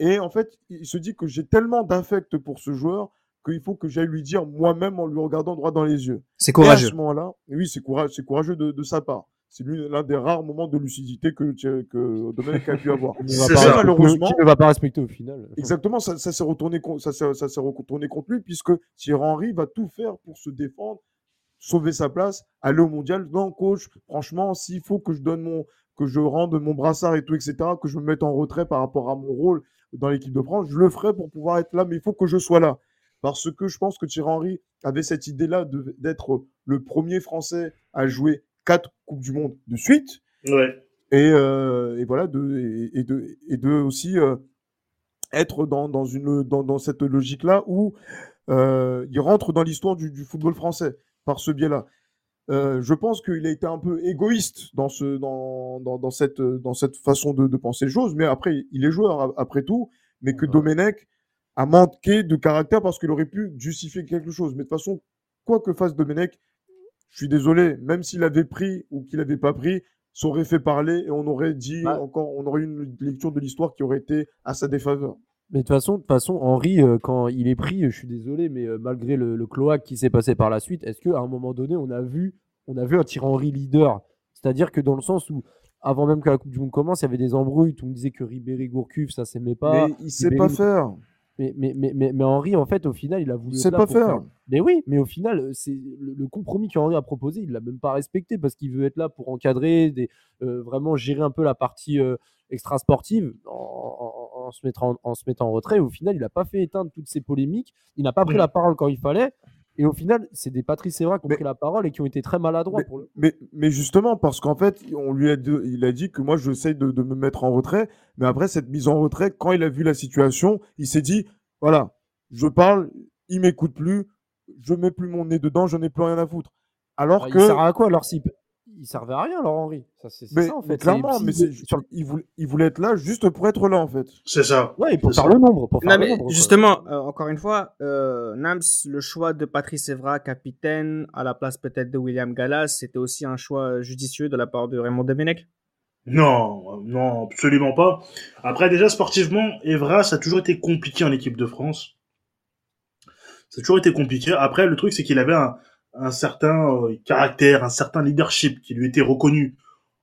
Et en fait, il se dit que j'ai tellement d'affect pour ce joueur qu'il faut que j'aille lui dire moi-même en lui regardant droit dans les yeux. C'est Et à courageux. ce moment-là, et oui, c'est courageux, c'est courageux de, de sa part. C'est l'un des rares moments de lucidité que, que Domenech a pu avoir. C'est va pas Malheureusement- ne va pas respecter au final. Exactement, ça, ça s'est retourné, con- ça, s'est- ça s'est retourné contre lui puisque Thierry Henry va tout faire pour se défendre, sauver sa place, aller au mondial. Non, coach, franchement, s'il faut que je donne mon, que je rende mon brassard et tout, etc., que je me mette en retrait par rapport à mon rôle dans l'équipe de France, je le ferai pour pouvoir être là, mais il faut que je sois là. Parce que je pense que Thierry Henry avait cette idée-là d'être le premier Français à jouer quatre Coupes du Monde de suite Ouais. et, euh, et voilà de et, et de et de aussi euh, être dans, dans une dans, dans cette logique là où euh, il rentre dans l'histoire du, du football français par ce biais là Euh, je pense qu'il a été un peu égoïste dans ce dans, dans, dans cette dans cette façon de, de penser les choses mais après il est joueur après tout mais que Ouais. Domenech a manqué de caractère parce qu'il aurait pu justifier quelque chose mais de toute façon quoi que fasse Domenech je suis désolé même s'il avait pris ou qu'il avait pas pris ça aurait fait parler et on aurait dit Bah. encore, on aurait eu une lecture de l'histoire qui aurait été à sa défaveur. Mais de toute façon, de toute façon, Henri, euh, quand il est pris, je suis désolé, mais euh, malgré le, le cloaque qui s'est passé par la suite, est-ce qu'à un moment donné, on a vu, on a vu un Thierry Henry leader? C'est-à-dire que dans le sens où, avant même que la Coupe du Monde commence, il y avait des embrouilles, tout le monde disait que Ribéry Gourcuff, ça s'aimait pas. mais il sait pas faire. Mais, mais, mais, mais, mais Henri, en fait, au final, il a voulu. Là pas faire. Mais oui, mais au final, euh, c'est le, le compromis qu'Henri a proposé, il l'a même pas respecté parce qu'il veut être là pour encadrer, des, euh, vraiment gérer un peu la partie euh, extra-sportive en, en- en se mettant en, en se mettant en retrait. Au final, il n'a pas fait éteindre toutes ces polémiques, il n'a pas pris la parole quand il fallait. Et au final, c'est des Patrice Evra qui ont Mais- pris la parole et qui ont été très maladroits pour le. Mais, mais justement, parce qu'en fait, on lui a dit, il a dit que moi, j'essaie de, de me mettre en retrait. Mais après cette mise en retrait, quand il a vu la situation, il s'est dit, voilà, je parle, il m'écoute plus, je mets plus mon nez dedans, je n'ai plus rien à foutre. Alors que, Il sert à quoi alors s'il il servait à rien alors Henri Ça c'est mais, ça en mais fait. clairement, mais c'est, sur il, voulait, il voulait être là juste pour être là, en fait. C'est ça. Ouais, et pour C'est faire ça. le nombre, pour faire Non, le mais nombre. justement, euh, encore une fois, euh, Nams, le choix de Patrice Evra, capitaine, à la place peut-être de William Gallas, c'était aussi un choix judicieux de la part de Raymond Domenech? Non, non, absolument pas. Après, déjà, sportivement, Evra, ça a toujours été compliqué en équipe de France. Ça a toujours été compliqué. Après, le truc, c'est qu'il avait un, un certain euh, caractère, un certain leadership qui lui était reconnu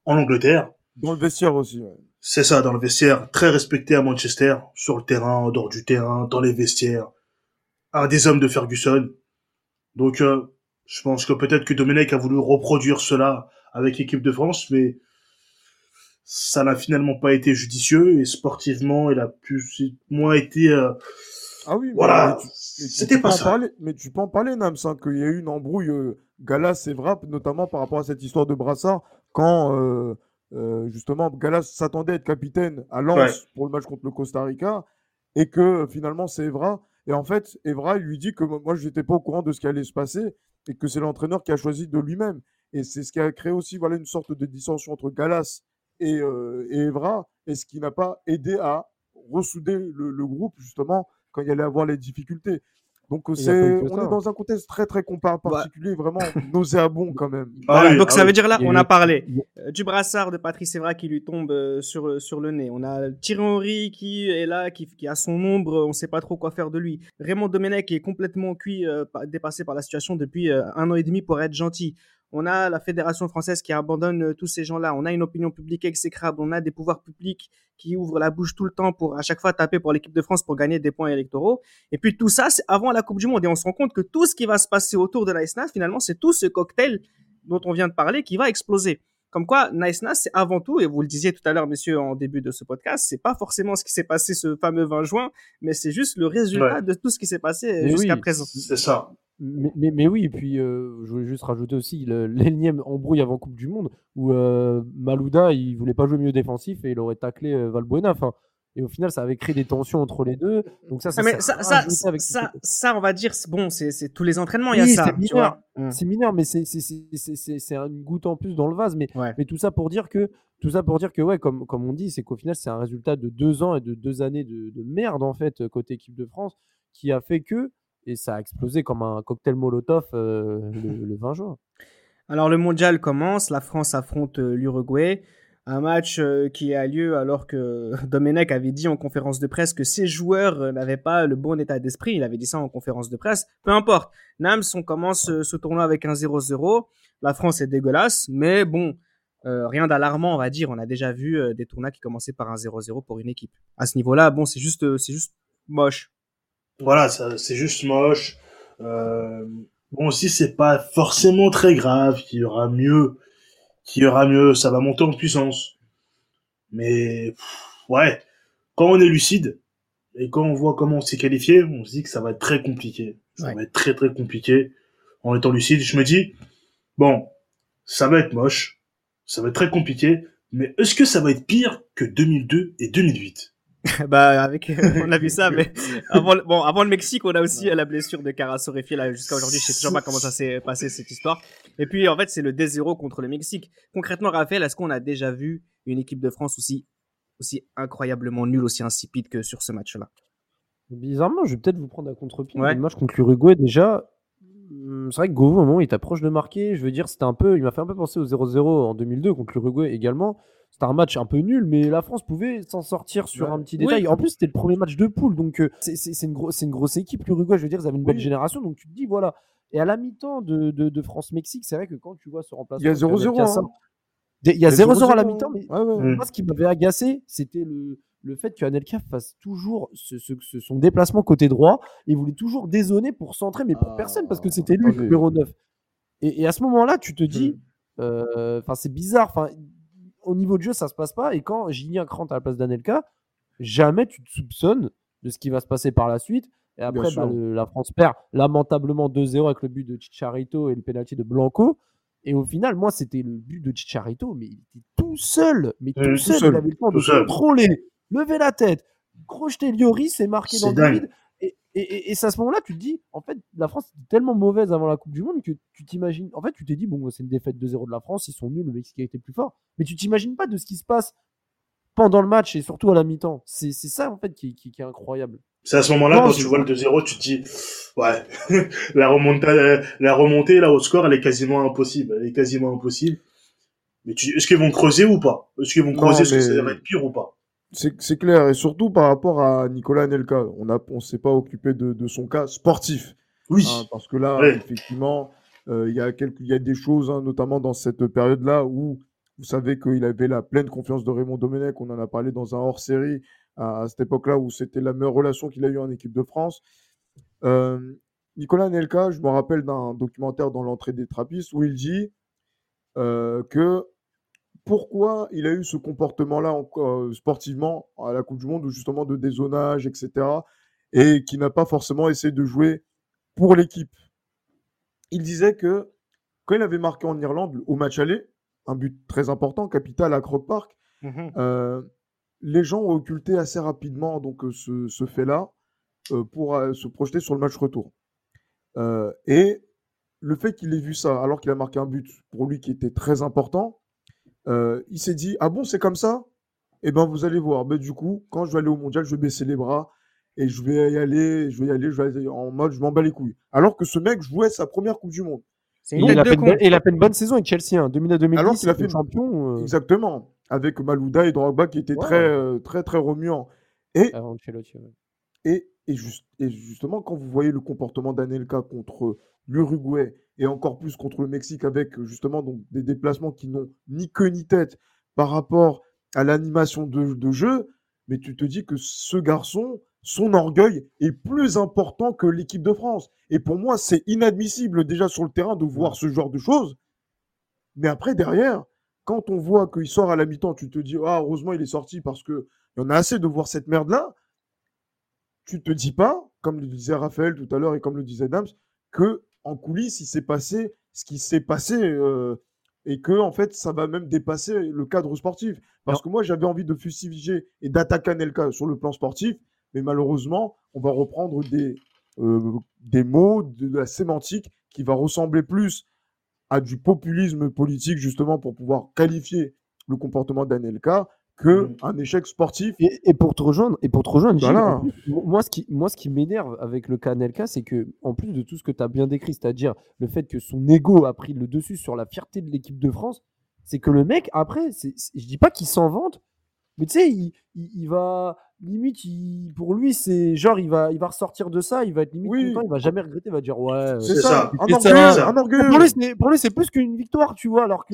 en Angleterre. Dans le vestiaire aussi. ouais. C'est ça, dans le vestiaire, très respecté à Manchester, sur le terrain, en dehors du terrain, dans les vestiaires. Un des hommes de Ferguson. Donc, euh, je pense que peut-être que Domenech a voulu reproduire cela avec l'équipe de France, mais ça n'a finalement pas été judicieux et sportivement, il a plus moins été. euh, Ah oui, voilà, tu c'était pas ça? Parler, mais tu peux en parler, Nams, hein, qu'il y a eu une embrouille euh, Galas et Vrap, notamment par rapport à cette histoire de brassard, quand euh, euh, justement Galas s'attendait à être capitaine à Lens Ouais. pour le match contre le Costa Rica, et que finalement c'est Evra. Et en fait, Evra, il lui dit que moi, je n'étais pas au courant de ce qui allait se passer, et que c'est l'entraîneur qui a choisi de lui-même. Et c'est ce qui a créé aussi voilà, une sorte de dissension entre Galas et, et Evra, et ce qui n'a pas aidé à ressouder le, le groupe, justement, quand il allait avoir les difficultés. Donc, euh, c'est, on est dans un contexte très, très compa- particulier, vraiment nauséabond quand même. Ah Voilà, oui, donc ah ça oui. veut dire là, on a parlé euh, du brassard de Patrice Evra qui lui tombe euh, sur, sur le nez. On a Thierry Henry qui est là, qui, qui a son ombre, on sait pas trop quoi faire de lui. Raymond Domenech est complètement cuit, euh, dépassé par la situation depuis euh, un an et demi pour être gentil. On a la fédération française qui abandonne euh, tous ces gens-là. On a une opinion publique exécrable. On a des pouvoirs publics qui ouvrent la bouche tout le temps pour à chaque fois taper pour l'équipe de France pour gagner des points électoraux. Et puis tout ça, c'est avant la Coupe du Monde. Et on se rend compte que tout ce qui va se passer autour de la SNAF, finalement, c'est tout ce cocktail dont on vient de parler qui va exploser. Comme quoi, Nice Nas, c'est avant tout, et vous le disiez tout à l'heure, messieurs, en début de ce podcast, c'est pas forcément ce qui s'est passé ce fameux 20 juin, mais c'est juste le résultat Ouais. de tout ce qui s'est passé euh, jusqu'à oui. présent. C'est ça. Mais, mais, mais oui, et puis euh, je voulais juste rajouter aussi l'énième embrouille avant Coupe du Monde où euh, Malouda il voulait pas jouer mieux défensif et il aurait taclé euh, Valbuena. Enfin, et au final, ça avait créé des tensions entre les deux. Donc ça, ça, Ah, ça, ça, rajouté avec ça, tout- ça, on va dire, c'est- bon, c'est tous les entraînements, il y a ça. c'est mineur. Mm. C'est mineur, mais c'est une goutte en plus dans le vase. Mais, Ouais. mais tout ça pour dire que tout ça pour dire que ouais, comme, comme on dit, c'est qu'au final, c'est un résultat de deux ans et de deux années de, de merde en fait côté équipe de France qui a fait que et ça a explosé comme un cocktail Molotov euh, le, le 20 juin. Alors le mondial commence, la France affronte euh, l'Uruguay, un match euh, qui a lieu alors que Domenech avait dit en conférence de presse que ses joueurs n'avaient pas le bon état d'esprit, il avait dit ça en conférence de presse. Peu importe, Nams, on commence ce tournoi avec un 0-0, la France est dégueulasse, mais bon, euh, rien d'alarmant on va dire, on a déjà vu euh, des tournois qui commençaient par un 0-0 pour une équipe. À ce niveau-là, bon, c'est juste, euh, c'est juste moche. Voilà, ça, c'est juste moche. Euh, bon, aussi, c'est pas forcément très grave, qu'il y aura mieux, qu'il y aura mieux, ça va monter en puissance. Mais, pff, ouais, quand on est lucide, et quand on voit comment on s'est qualifié, on se dit que ça va être très compliqué. Ça Ouais. va être très très compliqué. En étant lucide, je me dis, bon, ça va être moche, ça va être très compliqué, mais est-ce que ça va être pire que 2002 et 2008 bah avec on a vu ça mais avant le, bon avant le Mexique on a aussi euh, la blessure de Carasso Refier là jusqu'à aujourd'hui je sais toujours pas comment ça s'est passé cette histoire et puis en fait c'est le D0 contre le Mexique concrètement Raphaël est-ce qu'on a déjà vu une équipe de France aussi aussi incroyablement nulle aussi insipide que sur ce match là Bizarrement, je vais peut-être vous prendre à contre-pied. Ouais. Le match contre l'Uruguay, déjà, hum, c'est vrai que Govou, au moment où il était proche de marquer, je veux dire, c'était un peu, il m'a fait un peu penser au 0-0 en 2002 contre l'Uruguay également. C'était un match un peu nul, mais la France pouvait s'en sortir sur Ouais. un petit détail. Oui. En plus, c'était le premier match de poule, donc euh, c'est une, grosse équipe, l'Uruguay. Je veux dire, ils avaient une belle génération, donc tu te dis, voilà. Et à la mi-temps de, de, de France-Mexique, c'est vrai que quand tu vois ce remplacement. Il y a 0-0, Lionel Cassat- hein. Il y a 0-0 à la mi-temps, mais Ouais, ouais. Mm. moi, ce qui m'avait agacé, c'était le, le fait que Anelka fasse toujours ce, ce- ce- son déplacement côté droit. Il voulait toujours dézoner pour centrer, mais pour Ah, personne, parce que c'était lui le numéro 9. Et, et à ce moment-là, tu te dis, euh, enfin, c'est bizarre. Enfin, au niveau de jeu, ça se passe pas. Et quand Julien Krant à la place d'Anelka, jamais tu te soupçonnes de ce qui va se passer par la suite. Et après, bah, le- la France perd lamentablement 2-0 avec le but de Chicharito et le penalty de Blanco. Et au final, moi, c'était le but de Chicharito, mais il était tout seul. Mais tout, tout seul, seul, il avait le temps de seul. contrôler, lever la tête, crocheter Lloris et marquer dans le vide. Et, et, et- et c'est à ce moment-là, tu te dis, en fait, la France était tellement mauvaise avant la Coupe du Monde que tu t'imagines. En fait, tu t'es dit, bon, c'est une défaite 2-0 de la France, ils sont nuls, le Mexique a été plus fort. Mais tu t'imagines pas de ce qui se passe pendant le match et surtout à la mi-temps. C'est c'est ça, en fait, qui, qui- qui est incroyable. C'est à ce moment-là, quand tu vois le 2-0, tu te dis, ouais, la remontée, la remontée, là, au score, elle est quasiment impossible. Elle est quasiment impossible. Mais tu, est-ce qu'ils vont creuser ou pas? Est-ce qu'ils vont Non, creuser? Est-ce que ça va être pire ou pas? C'est clair, et surtout par rapport à Nicolas Anelka. On a, on s'est pas occupé de, de son cas sportif. Oui. hein, parce que là, effectivement, euh, il y, a quelques- y a des choses, hein, notamment dans cette période-là, où vous savez qu'il avait la pleine confiance de Raymond Domenech. On en a parlé dans un hors-série à, à cette époque-là, où c'était la meilleure relation qu'il a eue en équipe de France. Euh, Nicolas Anelka, je me rappelle d'un documentaire dans l'entrée des Trappistes où il dit euh, que pourquoi il a eu ce comportement-là euh, sportivement à la Coupe du Monde, justement de dézonage, etc., et qui n'a pas forcément essayé de jouer pour l'équipe? Il disait que quand il avait marqué en Irlande au match aller, un but très important, capital à Croke Park, euh, les gens ont occulté assez rapidement donc euh, ce, ce fait-là euh, pour se projeter sur le match retour. Et le fait qu'il ait vu ça alors qu'il a marqué un but pour lui qui était très important, euh, il s'est dit ah bon c'est comme ça? Eh ben vous allez voir. Ben, du coup quand je vais aller au mondial je vais baisser les bras et je vais y aller, je vais y aller, je vais aller en mode je m'en bats les couilles. Alors que ce mec jouait sa première Coupe du Monde. Et il, a fait une, bonne- et il a fait une bonne saison avec Chelsea, hein, 2000-2010. Alors qu'il a fait- champion. euh, Exactement. Avec Malouda et Drogba qui étaient Ouais. très, euh, très, très remuants. Et, et, et, juste, et justement, quand vous voyez le comportement d'Anelka contre l'Uruguay et encore plus contre le Mexique avec justement donc, des déplacements qui n'ont ni queue ni tête par rapport à l'animation de, de jeu, mais tu te dis que ce garçon, son orgueil est plus important que l'équipe de France. Et pour moi, c'est inadmissible déjà sur le terrain de voir ce genre de choses. Mais après, derrière, quand on voit qu'il sort à la mi-temps, tu te dis, ah, heureusement, il est sorti parce que il y en a assez de voir cette merde-là. Tu te dis pas, comme le disait Raphaël tout à l'heure et comme le disait Dams, que en coulisses, il s'est passé ce qui s'est passé euh, et que en fait, ça va même dépasser le cadre sportif. Parce que moi, j'avais envie de fustiger et d'attaquer Anelka sur le plan sportif, mais malheureusement, on va reprendre des, euh, des mots, de la sémantique qui va ressembler plus à du populisme politique, justement, pour pouvoir qualifier le comportement d'Anelka que Mm. un échec sportif. Et, et pour te rejoindre, et pour te rejoindre, Voilà. moi ce qui, moi ce qui m'énerve avec le cas c'est que en plus de tout ce que tu as bien décrit, c'est-à-dire le fait que son ego a pris le dessus sur la fierté de l'équipe de France, c'est que le mec après, je dis pas qu'il s'en vante, mais tu sais, il, il- il va limite, il- pour lui c'est genre il va, il va ressortir de ça, il va être limite Oui. content, il va jamais regretter, il va dire ouais. euh, C'est C'est ça, ça. un C'est orgueil, ça. un orgueil. pour lui, c'est, pour lui, c'est plus qu'une victoire, tu vois, alors que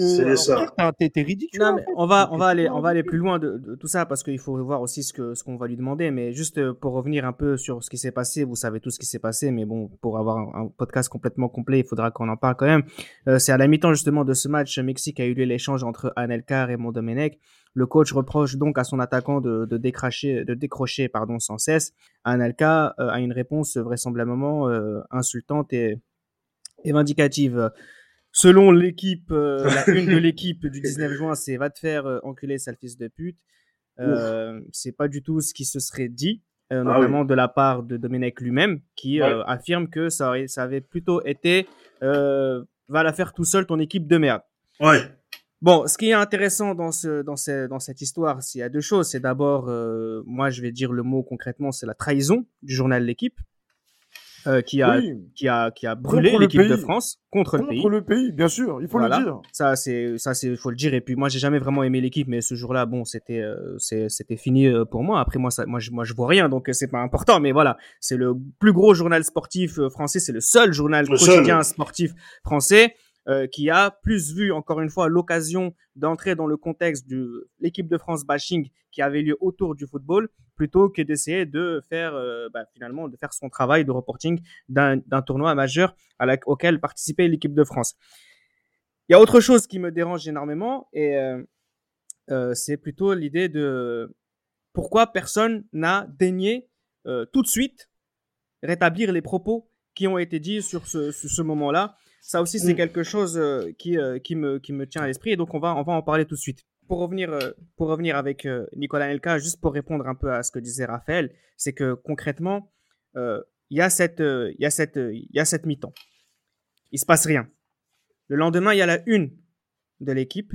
t'es, ridicule. Non, mais on va, on va aller, on va aller plus loin de, de tout ça parce qu'il faut voir aussi ce que, ce qu'on va lui demander. Mais juste euh, pour revenir un peu sur ce qui s'est passé, vous savez tout ce qui s'est passé, mais bon, pour avoir un, un podcast complètement complet, il faudra qu'on en parle quand même. Euh, c'est à la mi-temps justement de ce match Mexique a eu lieu l'échange entre Anelka et Mondomenech. Le coach reproche donc à son attaquant de, de décracher, de décrocher, pardon, sans cesse. Anelka euh, a une réponse vraisemblablement euh, insultante et, et vindicative. Selon l'équipe, euh, la une de l'équipe du 19 juin, c'est va te faire euh, enculer, sale fils de pute. Euh, c'est pas du tout ce qui se serait dit, Ah notamment de la part de Domenech lui-même, qui Ouais. affirme que ça, aurait- ça avait plutôt été va la faire tout seul ton équipe de merde. Ouais. Bon, ce qui est intéressant dans, ce, dans, ce, dans cette histoire, c'est il y a deux choses. C'est d'abord, euh, moi je vais dire le mot concrètement, c'est la trahison du journal L'équipe, euh, qui, a, Oui, qui, a, qui a brûlé Contre l'équipe de. France contre, le pays. contre le pays, bien sûr, il faut Voilà. le dire. Ça, c'est, ça, c'est, faut le dire. Et puis, moi, j'ai jamais vraiment aimé l'équipe, mais ce jour-là, bon, c'était, euh, c'était fini pour moi. Après, moi, ça, moi, je, moi, je vois rien, donc c'est pas important. Mais voilà, c'est le plus gros journal sportif français. C'est le seul journal Le quotidien seul. sportif français euh, qui a plus vu, encore une fois, l'occasion d'entrer dans le contexte de l'équipe de France bashing qui avait lieu autour du football, plutôt que d'essayer de faire, euh, bah, finalement, de faire son travail de reporting d'un, tournoi majeur auquel participait l'équipe de France. Il y a autre chose qui me dérange énormément et euh, c'est plutôt l'idée de pourquoi personne n'a daigné tout de suite rétablir les propos qui ont été dits sur ce moment-là. Ça aussi, c'est Mm. quelque chose euh, qui, euh, qui, me, qui me tient à l'esprit et donc on va, on va en parler tout de suite. Pour revenir, euh, pour revenir avec Nicolas Nelka, juste pour répondre un peu à ce que disait Raphaël, c'est que concrètement, il y a cette, il y a cette, il y a cette mi-temps. Il se passe rien. Le lendemain, il y a la une de l'équipe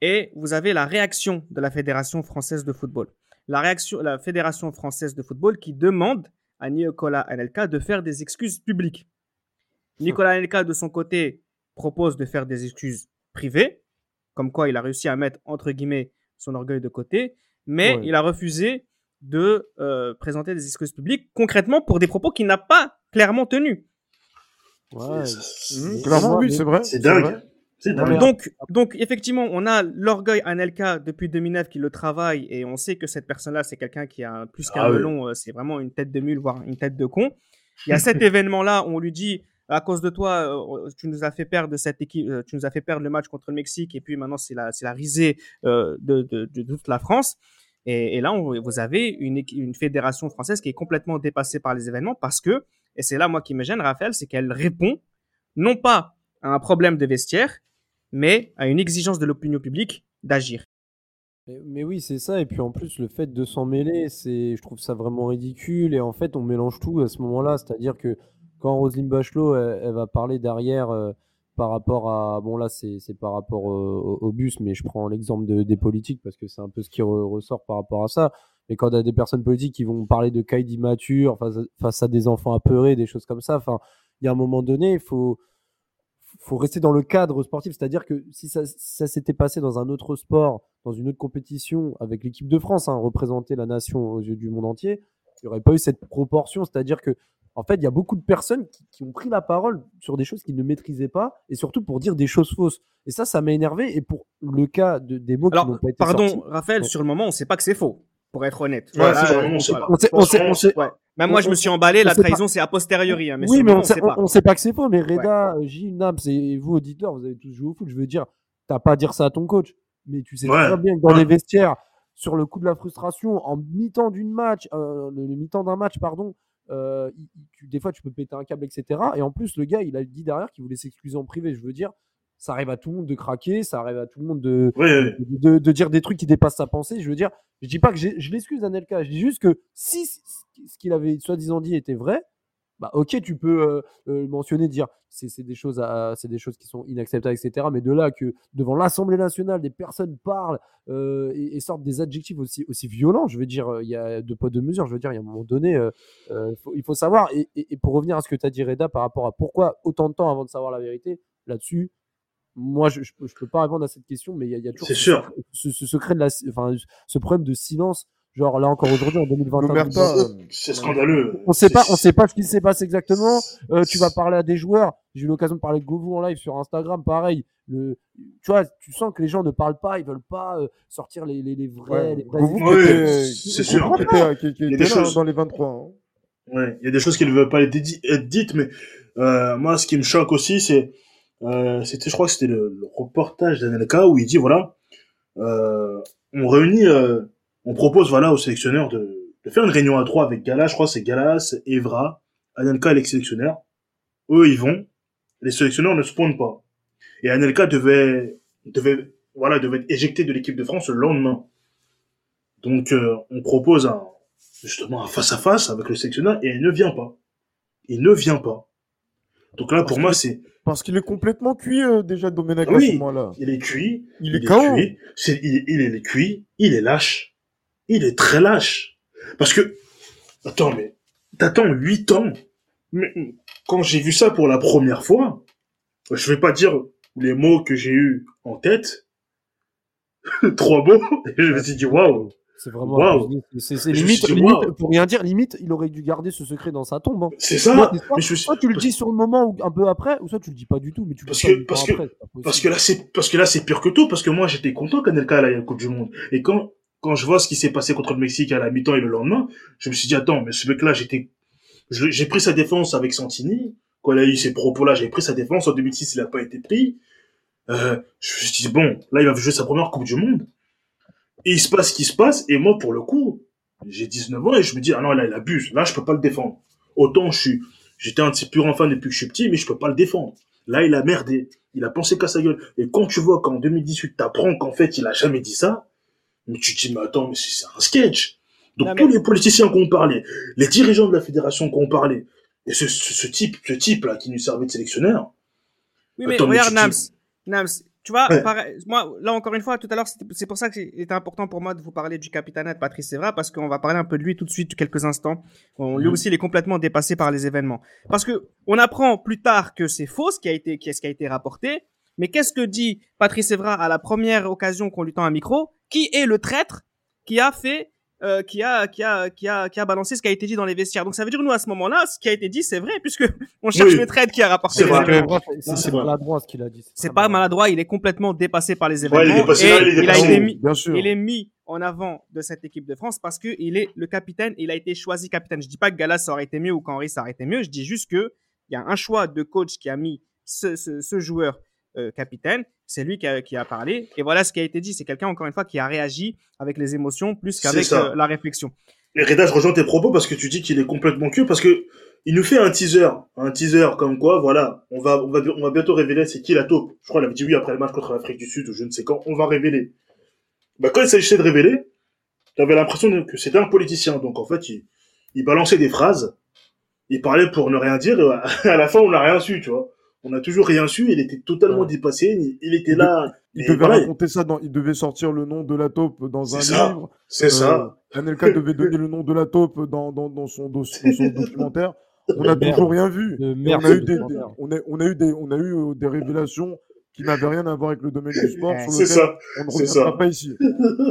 et vous avez la réaction de la Fédération française de football. La réaction, la Fédération française de football qui demande à Nicolas Anelka de faire des excuses publiques. Nicolas Anelka, de son côté, propose de faire des excuses privées, comme quoi il a réussi à mettre, entre guillemets, son orgueil de côté, mais Ouais. il a refusé de euh, présenter des excuses publiques concrètement pour des propos qu'il n'a pas clairement tenus. Ouais. C'est- Mmh, clairement, oui, c'est vrai. C'est dingue. Donc, donc, effectivement, on a l'orgueil Anelka depuis 2009 qui le travaille et on sait que cette personne-là, c'est quelqu'un qui a plus qu'un Ah oui. melon, euh, c'est vraiment une tête de mule, voire une tête de con. Il y a cet événement-là où on lui dit, à cause de toi, tu nous as fait perdre cette équipe, tu nous as fait perdre le match contre le Mexique et puis maintenant c'est la, risée de, toute la France. Et, là, vous avez une, une fédération française qui est complètement dépassée par les événements parce que, et c'est là moi qui me gêne, Raphaël, c'est qu'elle répond non pas à un problème de vestiaire, mais à une exigence de l'opinion publique d'agir. Mais oui, c'est ça. Et puis en plus, le fait de s'en mêler, c'est, je trouve ça vraiment ridicule. Et en fait, on mélange tout à ce moment-là. C'est-à-dire que quand Roselyne Bachelot, elle, va parler derrière euh, par rapport à. Bon, là, c'est par rapport au, bus, mais je prends l'exemple de- des politiques parce que c'est un peu ce qui re- ressort par rapport à ça. Mais quand il y a des personnes politiques qui vont parler de cas d'immature face, à- des enfants apeurés, des choses comme ça, enfin, il y a un moment donné, il faut rester dans le cadre sportif, c'est-à-dire que si ça, s'était passé dans un autre sport, dans une autre compétition, avec l'équipe de France, hein, représenter la nation aux yeux du monde entier, n'y aurait pas eu cette proportion. C'est-à-dire que, en fait, il y a beaucoup de personnes qui, qui ont pris la parole sur des choses qu'ils ne maîtrisaient pas, et surtout pour dire des choses fausses. Et ça, ça m'a énervé. Et pour le cas de, des mots qui n'ont pas été pardon, sortis, Raphaël, Ouais. sur le moment, on ne sait pas que c'est faux, pour être honnête. Ouais, Voilà, c'est euh, on sait voilà. pas. on sait, on sait, on sait- Ouais. Même moi, je me suis emballé, la trahison, c'est a posteriori. hein, mais oui, mais moment, on sait, sait pas. on, on sait pas que c'est faux. Mais Reda, Gilles, Nams et vous, auditeurs, vous avez tous joué au foot. Je veux dire, t'as pas à dire ça à ton coach. Mais tu sais Ouais. très bien que dans Ouais. les vestiaires, sur le coup de la frustration, en mi-temps d'une match, euh, le, le mi-temps d'un match, pardon, euh, il- tu- des fois, tu peux péter un câble, etc. Et en plus, le gars, il a dit derrière qu'il voulait s'excuser en privé. Je veux dire, ça arrive à tout le monde de craquer, ça arrive à tout le monde de, de, de- de dire des trucs qui dépassent sa pensée. Je veux dire, je dis pas que je l'excuse, Anelka. Je dis juste que si ce qu'il avait soi-disant dit était vrai, bah ok, tu peux euh, mentionner, dire c'est c'est des choses, à- c'est des choses qui sont inacceptables, etc. Mais de là que devant l'Assemblée nationale, des personnes parlent euh, et, et sortent des adjectifs aussi aussi violents, je veux dire, il y a deux poids deux mesures. Je veux dire, il y a un moment donné, euh, faut- il faut savoir. Et, et- et pour revenir à ce que tu as dit, Reda, par rapport à pourquoi autant de temps avant de savoir la vérité, là-dessus, moi, je, je, peux, pas répondre à cette question, mais il y a, il y a toujours C'est ce, sûr. ce, ce secret de la, enfin, ce problème de silence. Genre là encore aujourd'hui en 2021. L'Omerta, 2022, euh, C'est scandaleux. on sait pas, on sait pas ce qui se passe exactement. Euh, tu vas parler à des joueurs. J'ai eu l'occasion de parler de Govou en live sur Instagram, pareil. Le, tu vois, tu sens que les gens ne parlent pas, ils veulent pas euh, sortir les, les, les vrais, ouais, les vrais Govou qui Ouais, était- c'est sûr. qui était- qui- qui Il y a était des là, choses. dans les 23. hein. Ouais, il y a des choses qui ne veulent pas être di- être dites, mais euh, moi, ce qui me choque aussi, c'est, euh, c'était, je crois que c'était le, le reportage d'Anelka où il dit, voilà, euh, on réunit, euh, on propose, voilà, aux sélectionneurs de, de faire une réunion à trois avec Galas, je crois que c'est Galas, Evra, Anelka et les sélectionneurs. Eux, ils vont, les sélectionneurs ne spawnent pas. Et Anelka devait, devait, voilà, devait être éjecté de l'équipe de France le lendemain. Donc, euh, on propose un, justement un face à face avec le sélectionneur et il ne vient pas. Il ne vient pas. Donc là, pour Parce moi, c'est, Parce qu'il est complètement cuit euh, déjà, Domenech, à Oui. ce moment-là. il est cuit, Il est il est cuit, il est cuit, il est lâche. Il est très lâche. Parce que, attends, mais, t'attends 8 ans. Mais, quand j'ai vu ça pour la première fois, je vais pas dire les mots que j'ai eu en tête. Trois mots. Et je me suis dit, waouh. C'est vraiment. Waouh. abusé. C'est limite, pour rien dire, limite, il aurait dû garder ce secret dans sa tombe. hein. C'est ça. Soit, soit- mais je me suis- soit tu le dis sur le moment ou un peu après, ou soit tu le dis pas du tout, mais tu Parce que- parce que- après. Parce que là, c'est, parce que là, c'est pire que tout, parce que moi, j'étais content qu'Anelka aille à la Coupe du Monde. Et quand, quand je vois ce qui s'est passé contre le Mexique à la mi-temps et le lendemain, je me suis dit, attends, mais ce mec-là, j'ai pris sa défense avec Santini. Quand il a eu ces propos-là, j'ai pris sa défense. En 2006, il a pas été pris. Euh, je me suis dit, bon, là, il va jouer sa première Coupe du Monde. Et il se passe ce qui se passe. Et moi, pour le coup, j'ai 19 ans et je me dis, ah non, là, il abuse. Là, je peux pas le défendre. Autant je suis, j'étais un de ses plus grands fans depuis que je suis petit, mais je peux pas le défendre. Là, il a merdé. Il a pensé qu'à sa gueule. Et quand tu vois qu'en 2018, t'apprends qu'en fait, il a jamais dit ça, mais tu te dis, mais attends, mais c'est un sketch. Donc, Non, tous les politiciens qui ont parlé, les dirigeants de la fédération qui ont parlé, et ce, ce, ce type, ce type-là qui nous servait de sélectionneur, Oui, mais Attends, regarde, Nams. tu- Nams, tu vois, Ouais. pareil- moi, là encore une fois, tout à l'heure, c'est pour ça que c'était important pour moi de vous parler du capitaine de Patrice Evra, parce qu'on va parler un peu de lui tout de suite, quelques instants. On, lui Mhm. aussi, il est complètement dépassé par les événements. Parce que on apprend plus tard que c'est faux, ce qui a été, ce qui a été rapporté. Mais qu'est-ce que dit Patrice Evra à la première occasion qu'on lui tend un micro Qui est le traître qui a fait euh, qui a qui a qui a qui a balancé ce qui a été dit dans les vestiaires. Donc ça veut dire nous à ce moment-là, ce qui a été dit c'est vrai puisque on cherche Oui. le traître qui a rapporté C'est maladroit ce qu'il a dit. C'est pas maladroit, il est complètement dépassé par les événements Ouais, il est dépassé, et là, il est il a dépassé. été mis Bien sûr. il est mis en avant de cette équipe de France parce que il est le capitaine, il a été choisi capitaine. Je dis pas que Galas ça aurait été mieux ou qu'Henri ça aurait été mieux, je dis juste que il y a un choix de coach qui a mis ce, ce, ce joueur euh, capitaine, c'est lui qui a, qui a parlé et voilà ce qui a été dit, c'est quelqu'un encore une fois qui a réagi avec les émotions plus qu'avec euh, la réflexion. Et Reda, je rejoins tes propos parce que tu dis qu'il est complètement cul, parce que il nous fait un teaser, un teaser comme quoi, voilà, on va, on va, on va bientôt révéler c'est qui la taupe. Je crois qu'il avait dit oui après le match contre l'Afrique du Sud ou je ne sais quand, on va révéler. Bah, quand il s'agissait de révéler, t'avais l'impression que c'était un politicien. Donc, en fait, il, il balançait des phrases, il parlait pour ne rien dire, et à la fin, on n'a rien su, tu vois. On n'a toujours rien su, il était totalement Ouais. dépassé, il, il était Il là. Il devait voilà, raconter ça dans, il devait sortir le nom de la taupe dans un ça. livre. c'est ça. Euh, Anelka devait donner le nom de la taupe dans, dans, dans son, dos- dans son documentaire. On n'a toujours rien vu. On a eu des, on a, on a eu des, on a eu euh, des révélations qui n'avaient rien à voir avec le domaine du sport. sur C'est lequel ça. On ne reviendra pas ici.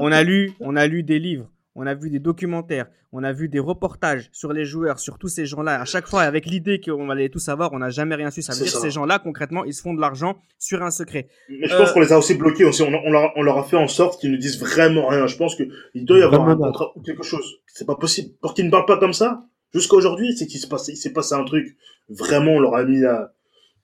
on a lu, on a lu des livres, on a vu des documentaires, on a vu des reportages sur les joueurs, sur tous ces gens-là. À chaque fois, avec l'idée qu'on allait tout savoir, on n'a jamais rien su. Ça veut dire que ça. ces gens-là, concrètement, ils se font de l'argent sur un secret. Mais je Euh, pense qu'on les a aussi bloqués aussi. On, on, leur, on leur a fait en sorte qu'ils ne disent vraiment rien. Je pense qu'il doit y avoir un Vraiment contrat ou quelque chose. C'est pas possible. Pour qu'ils ne parlent pas comme ça, jusqu'à aujourd'hui, c'est qu'il se passe, il s'est passé un truc. Vraiment, on leur a mis à,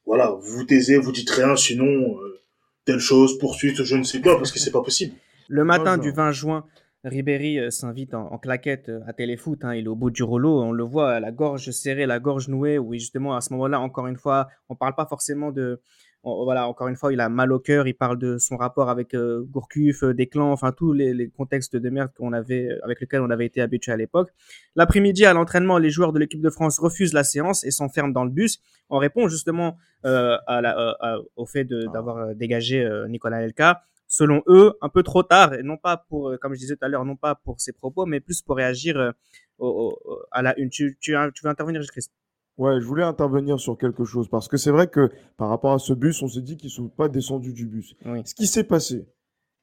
voilà, vous vous taisez, vous dites rien, sinon, euh, telle chose, poursuite, je ne sais quoi, parce que c'est pas possible. Le matin du 20 juin Ribéry euh, s'invite en, en claquette euh, à Téléfoot, hein, il est au bout du rouleau, on le voit, la gorge serrée, la gorge nouée, oui justement à ce moment-là, encore une fois, on parle pas forcément de, on- voilà, encore une fois, il a mal au cœur, il parle de son rapport avec euh, Gourcuff, euh, Desclans, enfin tous les, les contextes de merde qu'on avait, avec lesquels on avait été habitué à l'époque. L'après-midi, à l'entraînement, les joueurs de l'équipe de France refusent la séance et s'enferment dans le bus. On répond justement euh, à la, euh, au fait de- d'avoir dégagé Nicolas Elka selon eux, un peu trop tard, et non pas pour, euh, comme je disais tout à l'heure, non pas pour ses propos, mais plus pour réagir euh, au- au- au- à la une. Tu, tu, tu veux intervenir, Christ Ouais, je voulais intervenir sur quelque chose parce que c'est vrai que par rapport à ce bus, on s'est dit qu'ils sont pas descendus du bus. Oui. Ce qui s'est passé,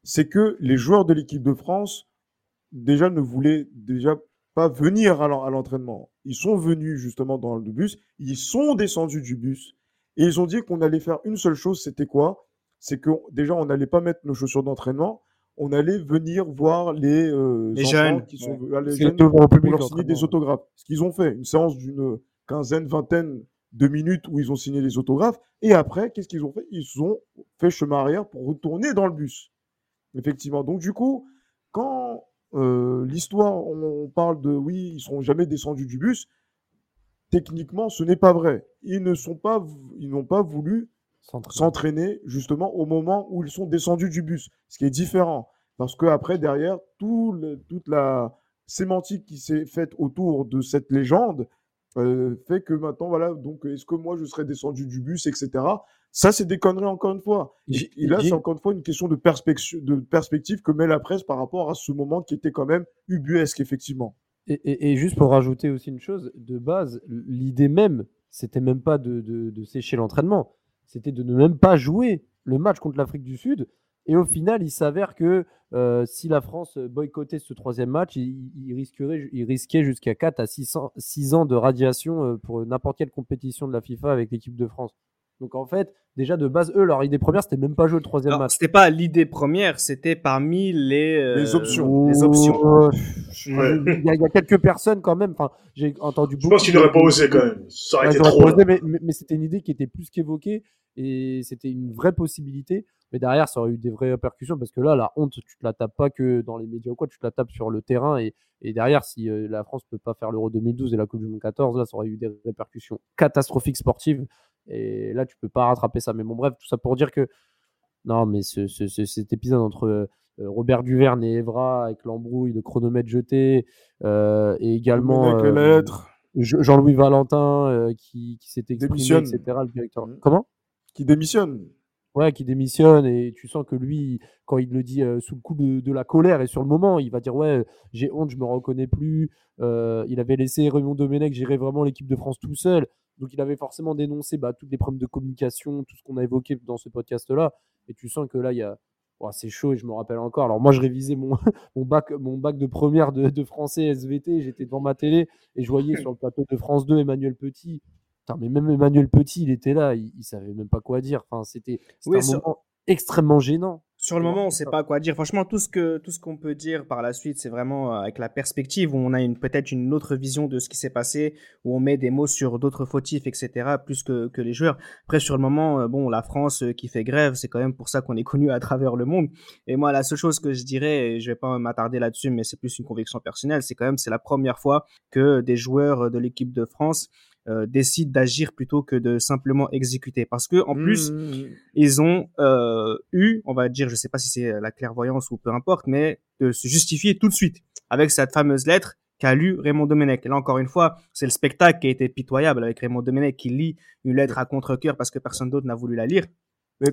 c'est que les joueurs de l'équipe de France déjà ne voulaient déjà pas venir à l'entraînement. Ils sont venus justement dans le bus, ils sont descendus du bus et ils ont dit qu'on allait faire une seule chose, c'était quoi? C'est que déjà on n'allait pas mettre nos chaussures d'entraînement, on allait venir voir les, euh, Les jeunes, qui sont ouais. les jeunes devant le public, pour leur signer des autographes. Ce qu'ils ont fait, une séance d'une quinzaine, vingtaine de minutes où ils ont signé les autographes. Et après, qu'est-ce qu'ils ont fait? Ils ont fait chemin arrière pour retourner dans le bus. Effectivement. Donc, du coup, quand euh, l'histoire, on, on parle de oui, ils seront jamais descendus du bus, techniquement, ce n'est pas vrai. Ils ne sont pas, ils n'ont pas voulu S'entraîner. justement au moment où ils sont descendus du bus, ce qui est différent. Parce que après, derrière, tout le- toute la sémantique qui s'est faite autour de cette légende euh, fait que maintenant, voilà, donc est-ce que moi je serais descendu du bus, etc. Ça, c'est des conneries encore une fois. J'ai- Et là, c'est encore une fois une question de, perspective, de perspective que met la presse par rapport à ce moment qui était quand même ubuesque, effectivement. Et, et- et juste pour rajouter aussi une chose, de base, l'idée même, c'était même pas de, de- de sécher l'entraînement, c'était de ne même pas jouer le match contre l'Afrique du Sud. Et au final, il s'avère que euh, si la France boycottait ce troisième match, il, risquerait, risquait jusqu'à 4 à 600 6 ans de radiation euh, pour n'importe quelle compétition de la FIFA avec l'équipe de France. Donc en fait, déjà de base, eux, leur idée première, c'était même pas jouer le troisième Alors, match. c'était pas l'idée première, c'était parmi les, euh, Les options. Les options. Euh, Ouais. Il y, a- il y a quelques personnes quand même. Enfin, j'ai entendu Je beaucoup. pense qu'il n'aurait pas osé quand même. Ça aurait été trop. pas là. osé, mais, mais- mais c'était une idée qui était plus qu'évoquée et c'était une vraie possibilité. Mais derrière, ça aurait eu des vraies répercussions parce que là, la honte, tu te la tapes pas que dans les médias ou quoi, tu te la tapes sur le terrain. Et, et derrière, si euh, la France peut pas faire l'Euro 2012 et la Coupe du Monde 14, là, ça aurait eu des répercussions catastrophiques sportives. Et là, tu peux pas rattraper ça. Mais bon, bref, tout ça pour dire que non, mais ce, ce- ce- cet épisode entre euh, Robert Duverne et Evra avec l'embrouille, le chronomètre jeté, euh, et également Jean-Louis Valentin qui, qui s'est exprimé, etc. Le directeur. Mhm. Comment? Qui démissionne. Ouais, qui démissionne et tu sens que lui, quand il le dit euh, sous le coup de, de la colère et sur le moment, il va dire ouais, j'ai honte, je me reconnais plus. Euh, il avait laissé Raymond Domenech gérer vraiment l'équipe de France tout seul, donc il avait forcément dénoncé bah, tous les problèmes de communication, tout ce qu'on a évoqué dans ce podcast-là. Et tu sens que là, il y a Ouah, c'est chaud et je me rappelle encore. Alors moi, je révisais mon, mon, bac, mon bac de première de, de français SVT. J'étais devant ma télé et je voyais sur le plateau de France 2 Emmanuel Petit. Putain, mais même Emmanuel Petit, il était là, il, il savait même pas quoi dire. Enfin, c'était Oui, un sur- moment extrêmement gênant. Sur le moment, on sait pas quoi dire. Franchement, tout ce que tout ce qu'on peut dire par la suite, c'est vraiment euh, avec la perspective où on a une peut-être une autre vision de ce qui s'est passé, où on met des mots sur d'autres fautifs, etc. Plus que que les joueurs. Après, sur le moment, euh, bon, la France euh, qui fait grève, c'est quand même pour ça qu'on est connu à travers le monde. Et moi, la seule chose que je dirais, et je vais pas m'attarder là-dessus, mais c'est plus une conviction personnelle, c'est quand même c'est la première fois que des joueurs de l'équipe de France euh, décident d'agir plutôt que de simplement exécuter. Parce que en plus, Mmh, ils ont euh, eu, on va dire, je sais pas si c'est la clairvoyance ou peu importe, mais de se justifier tout de suite avec cette fameuse lettre qu'a lu Raymond Domenech. Et là, encore une fois, c'est le spectacle qui a été pitoyable avec Raymond Domenech qui lit une lettre à contre-cœur parce que personne d'autre n'a voulu la lire.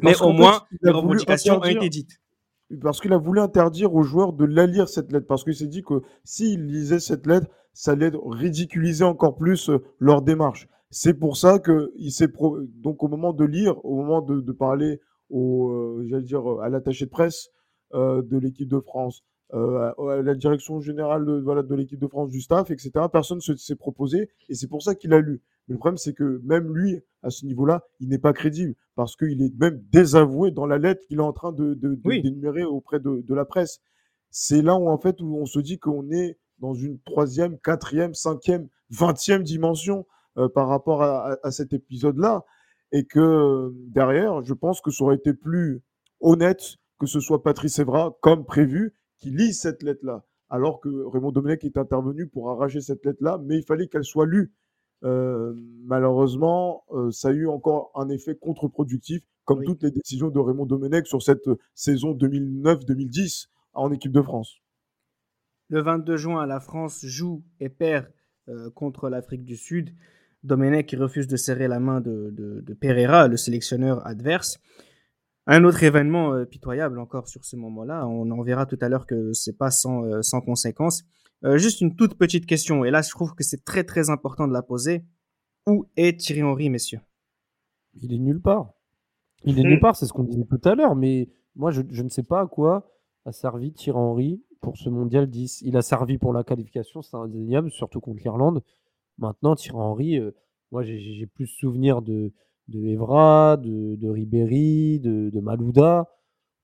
Mais au moins, les revendications ont été dites. Parce qu'il a voulu interdire aux joueurs de la lire cette lettre parce qu'il s'est dit que s'ils lisaient cette lettre, ça allait ridiculiser encore plus euh, leur démarche. C'est pour ça que il s'est donc au moment de lire, au moment de, parler euh, euh, à l'attaché de presse de l'équipe de France, euh, à, la direction générale de, voilà, de l'équipe de France, du staff, etc. Personne ne s'est proposé et c'est pour ça qu'il a lu. Mais le problème, c'est que même lui, à ce niveau-là, il n'est pas crédible parce qu'il est même désavoué dans la lettre qu'il est en train de, de, de Oui. d'énumérer auprès de, de la presse. C'est là où, en fait, où on se dit qu'on est dans une troisième, quatrième, cinquième, vingtième dimension euh, par rapport à, à- à cet épisode-là. Et que derrière, je pense que ça aurait été plus honnête que ce soit Patrice Evra, comme prévu, qui lit cette lettre-là. alors que Raymond Domenech est intervenu pour arracher cette lettre-là, mais il fallait qu'elle soit lue. Euh, malheureusement, euh, ça a eu encore un effet contre-productif, comme Oui. toutes les décisions de Raymond Domenech sur cette euh, saison 2009-2010 en équipe de France. Le 22 juin, la France joue et perd euh, contre l'Afrique du Sud. Domenech refuse de serrer la main de, de- de Pereira, le sélectionneur adverse. Un autre événement euh, pitoyable encore sur ce moment-là. On en verra tout à l'heure que c'est pas sans, euh, sans conséquence. Euh, juste une toute petite question, et là je trouve que c'est très très important de la poser. Où est Thierry Henry, messieurs? Il est nulle part. Il est Hmm. nulle part, c'est ce qu'on disait tout à l'heure, mais moi je, je ne sais pas à quoi a servi Thierry Henry pour ce mondial 10. Il a servi pour la qualification, c'est indéniable, surtout contre l'Irlande. Maintenant, Thierry Henry, euh, moi j'ai plus souvenir de, de Evra, de, de Ribéry, de, de Malouda,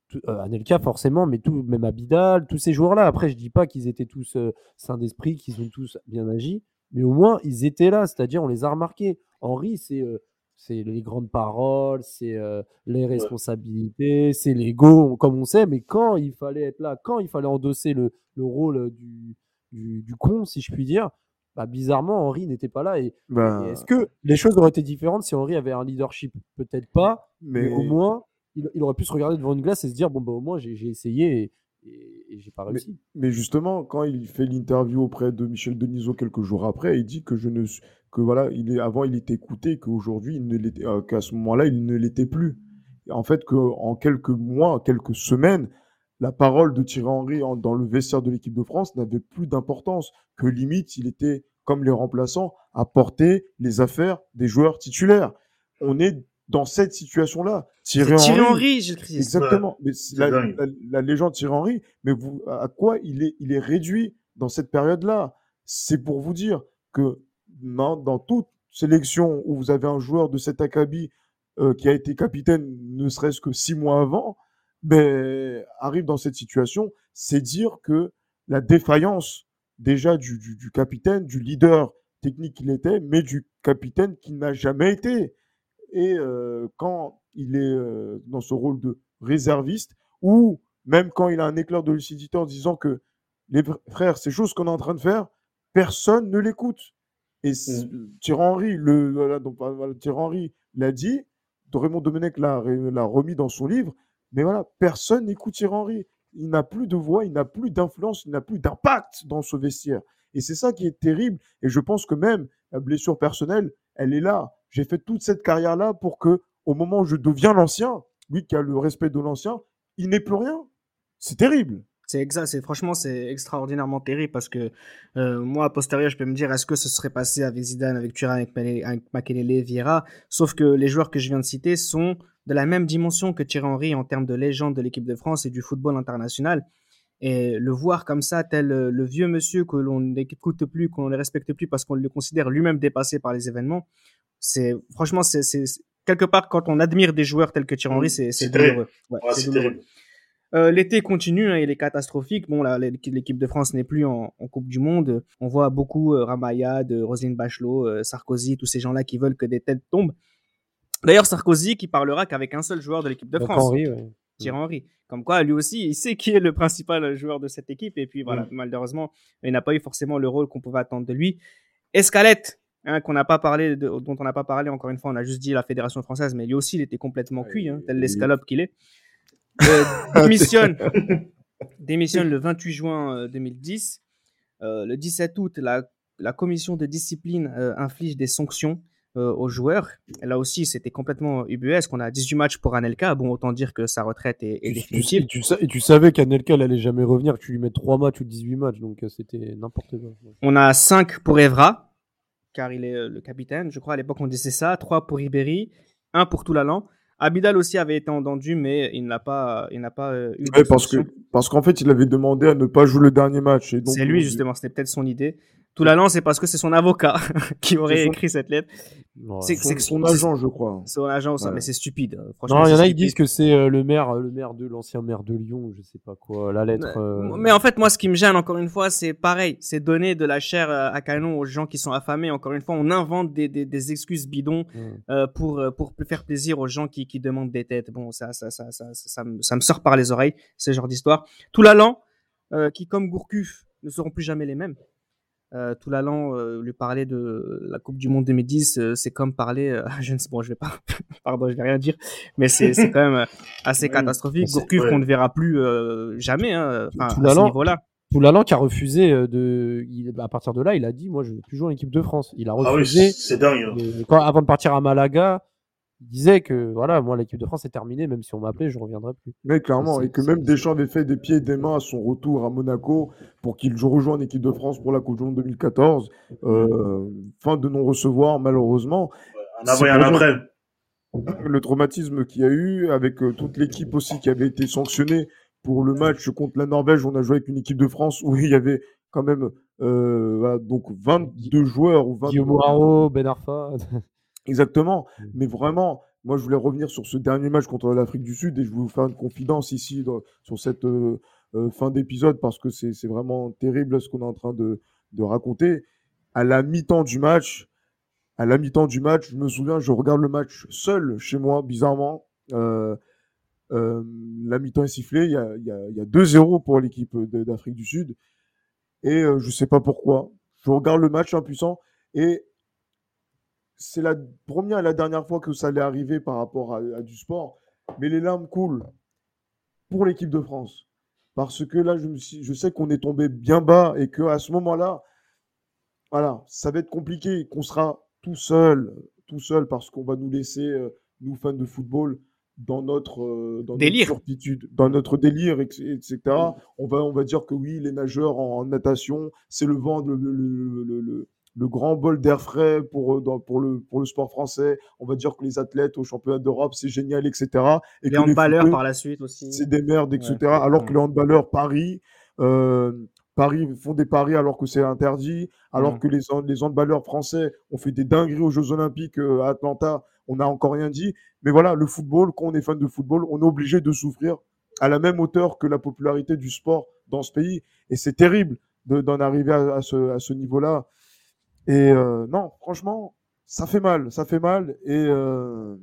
tout- euh, Anelka forcément, mais tout, même Abidal, tous ces joueurs-là. Après, je dis pas qu'ils étaient tous euh, sains d'esprit, qu'ils ont tous bien agi, mais au moins ils étaient là, c'est-à-dire on les a remarqués. Henry, c'est euh, c'est les grandes paroles, c'est euh, les responsabilités, c'est l'ego, comme on sait, mais quand il fallait être là, quand il fallait endosser le, le rôle du, du, du con, si je puis dire, bah, bizarrement, Henry n'était pas là. Et, Ben, et est-ce que les choses auraient été différentes si Henry avait un leadership? Peut-être pas, mais, mais, au moins, il, il aurait pu se regarder devant une glace et se dire bon, bah, au moins, j'ai essayé et, et, et j'ai pas réussi. mais justement, quand il fait l'interview auprès de Michel Denisot quelques jours après, il dit que je ne que voilà, il est avant il était écouté, qu'aujourd'hui il ne l'était, euh, qu'à ce moment-là il ne l'était plus. En fait, que en quelques mois, quelques semaines, la parole de Thierry Henry en- dans le vestiaire de l'équipe de France n'avait plus d'importance. Que limite, il était comme les remplaçants à porter les affaires des joueurs titulaires. On est dans cette situation-là. Thierry, Henry, Henry, Christ. Exactement. Mais la, dingue. la- la légende Thierry Henry, mais vous, à quoi il est, il est réduit dans cette période-là? C'est pour vous dire que dans, dans toute sélection où vous avez un joueur de cet acabit euh, qui a été capitaine ne serait-ce que six mois avant, ben, arrive dans cette situation, c'est dire que la défaillance déjà du, du, du capitaine, du leader technique qu'il était, mais du capitaine qui n'a jamais été. Et euh, quand il est euh, dans ce rôle de réserviste, ou même quand il a un éclair de lucidité en disant que les fr- frères, ces choses qu'on est en train de faire, personne ne l'écoute. Et c- Thierry Henry, le, voilà, donc, voilà, Thierry Henry l'a dit, Raymond Domenech l'a remis dans son livre, mais voilà, personne n'écoute Thierry Henry. Il n'a plus de voix, il n'a plus d'influence, il n'a plus d'impact dans ce vestiaire. Et c'est ça qui est terrible. Et je pense que même la blessure personnelle, elle est là. J'ai fait toute cette carrière-là pour que, au moment où je deviens l'ancien, lui qui a le respect de l'ancien, il n'ait plus rien. C'est terrible. C'est exact, c'est franchement c'est extraordinairement terrible parce que euh, moi a posteriori je peux me dire est-ce que ce serait passé avec Zidane, avec Thuram, avec, avec Makelele, Vieira, sauf que les joueurs que je viens de citer sont de la même dimension que Thierry Henry en termes de légende de l'équipe de France et du football international. Et le voir comme ça, tel euh, le vieux monsieur que l'on n'écoute plus, qu'on ne respecte plus parce qu'on le considère lui-même dépassé par les événements, c'est franchement c'est quelque part quand on admire des joueurs tels que Thierry Henry, c'est c'est douloureux. Ouais, Ouais, c'est douloureux. Euh, L'été continue, hein, il est catastrophique. Bon, là, l'équipe de France n'est plus en, en Coupe du Monde. On voit beaucoup euh, Ramayad, euh, Roselyne Bachelot, euh, Sarkozy, tous ces gens-là qui veulent que des têtes tombent. D'ailleurs, Sarkozy qui parlera qu'avec un seul joueur de l'équipe de Donc, France, Henry, ouais. Thierry Henry. Comme quoi, lui aussi, il sait qui est le principal joueur de cette équipe. Et puis voilà, Mm. malheureusement, il n'a pas eu forcément le rôle qu'on pouvait attendre de lui. Escalette, hein, qu'on n'a pas parlé, de- dont on n'a pas parlé encore une fois, on a juste dit la fédération française, mais lui aussi, il était complètement cuit, hein, tel l'escalope qu'il est. Euh, démissionne, démissionne le 28 juin euh, 2010. Euh, le 17 août, la, la commission de discipline euh, inflige des sanctions euh, aux joueurs. Là aussi, c'était complètement UBS, qu'on a 18 matchs pour Anelka. Bon, autant dire que sa retraite est, est tu, définitive. tu savais qu'Anelka elle allait jamais revenir, que tu lui mets 3 matchs ou 18 matchs, donc euh, c'était n'importe quoi. On a 5 pour Evra, car il est euh, le capitaine. Je crois à l'époque on disait ça. 3 pour Ribéry, 1 pour Toulalan. Abidal aussi avait été entendu, mais il n'a pas, il n'a pas euh, eu Ouais, parce que parce qu'en fait, il avait demandé à ne pas jouer le dernier match. et donc, C'est lui on- justement, c'était peut-être son idée. Toulalan, c'est parce que c'est son avocat qui aurait écrit cette lettre. Ouais. C'est- Son, agent, je crois. Son agent, ça, Ouais. mais c'est stupide. euh, Franchement, Non, il y en a qui disent que c'est euh, le maire, le maire de l'ancien maire de Lyon, je sais pas quoi, la lettre. euh, Mais en fait, moi, ce qui me gêne, encore une fois, c'est pareil. C'est donner de la chair euh, à canon aux gens qui sont affamés. Encore une fois, on invente des, des, des excuses bidons Mm. euh, pour, euh, pour faire plaisir aux gens qui, qui demandent des têtes. Bon, ça, ça, ça, ça, ça, ça me, ça me sort par les oreilles, ce genre d'histoire. Toulalan, euh, qui, comme Gourcuff, ne seront plus jamais les mêmes. Euh, tout l'allant euh, lui parler de la Coupe du Monde 2010, euh, c'est comme parler, euh, je ne sais bon, je vais pas, pardon, je vais rien dire, mais c'est c'est quand même euh, assez Ouais, catastrophique. c'est- Gourcuff ouais. qu'on ne verra plus euh, jamais, hein, enfin, Tout à ce niveau-là. Poulalan qui a refusé de. Il, à partir de là, il a dit Moi, je veux plus jouer en équipe de France. Il a Ah oui, refusé. c'est c'est dingue. hein. de- quand, avant de partir à Malaga, il disait que voilà, moi, l'équipe de France est terminée. Même si on m'appelait, je reviendrai plus. Mais clairement, et que même Deschamps avait fait des pieds et des mains à son retour à Monaco pour qu'il rejoigne l'équipe de France pour la Coupe du Monde 2014. Euh, fin de non-recevoir, malheureusement. Un avant et un après. Le traumatisme qu'il y a eu avec euh, toute l'équipe aussi qui avait été sanctionnée pour le match contre la Norvège. On a joué avec une équipe de France où il y avait quand même euh, voilà, donc 22 joueurs ou 22 Guillaume Ben Arfa. Exactement. Mm. Mais vraiment, moi, je voulais revenir sur ce dernier match contre l'Afrique du Sud et je vais vous faire une confidence ici dans- sur cette euh, fin d'épisode parce que c'est vraiment terrible ce qu'on est en train de, de raconter. À la mi-temps du match, à la mi-temps du match, je me souviens, je regarde le match seul chez moi, bizarrement. Euh, euh, la mi-temps est sifflée, il y a, il y a, il y a 2-0 pour l'équipe d'Afrique du Sud. Et je sais pas pourquoi. Je regarde le match impuissant et c'est la première et la dernière fois que ça allait arriver par rapport à, à du sport. Mais les larmes coulent pour l'équipe de France. Parce que là, je, me suis, je sais qu'on est tombé bien bas et qu'à ce moment-là, voilà, ça va être compliqué, qu'on sera tout seul, tout seul, parce qu'on va nous laisser, euh, nous fans de football, dans notre, euh, dans Délire. notre turpitude, dans notre délire, etc. On va, on va dire que oui, les nageurs en, en natation, c'est le vent, le, le, le, le- grand bol d'air frais pour, euh, dans- pour, le, pour le sport français. On va dire que les athlètes au championnat d'Europe, c'est génial, etc. Et Les que handballeurs par la suite aussi. c'est des merdes, etc. Ouais. Alors que les handballeurs, Paris, euh, Paris font des paris alors que c'est interdit, alors Mm. que les, les handballeurs français ont fait des dingueries aux Jeux Olympiques euh, à Atlanta, on n'a encore rien dit. Mais voilà, le football, quand on est fan de football, on est obligé de souffrir à la même hauteur que la popularité du sport dans ce pays. Et c'est terrible de- d'en arriver à, à ce, à ce niveau-là. Et euh, non, franchement, ça fait mal, ça fait mal. Et, euh,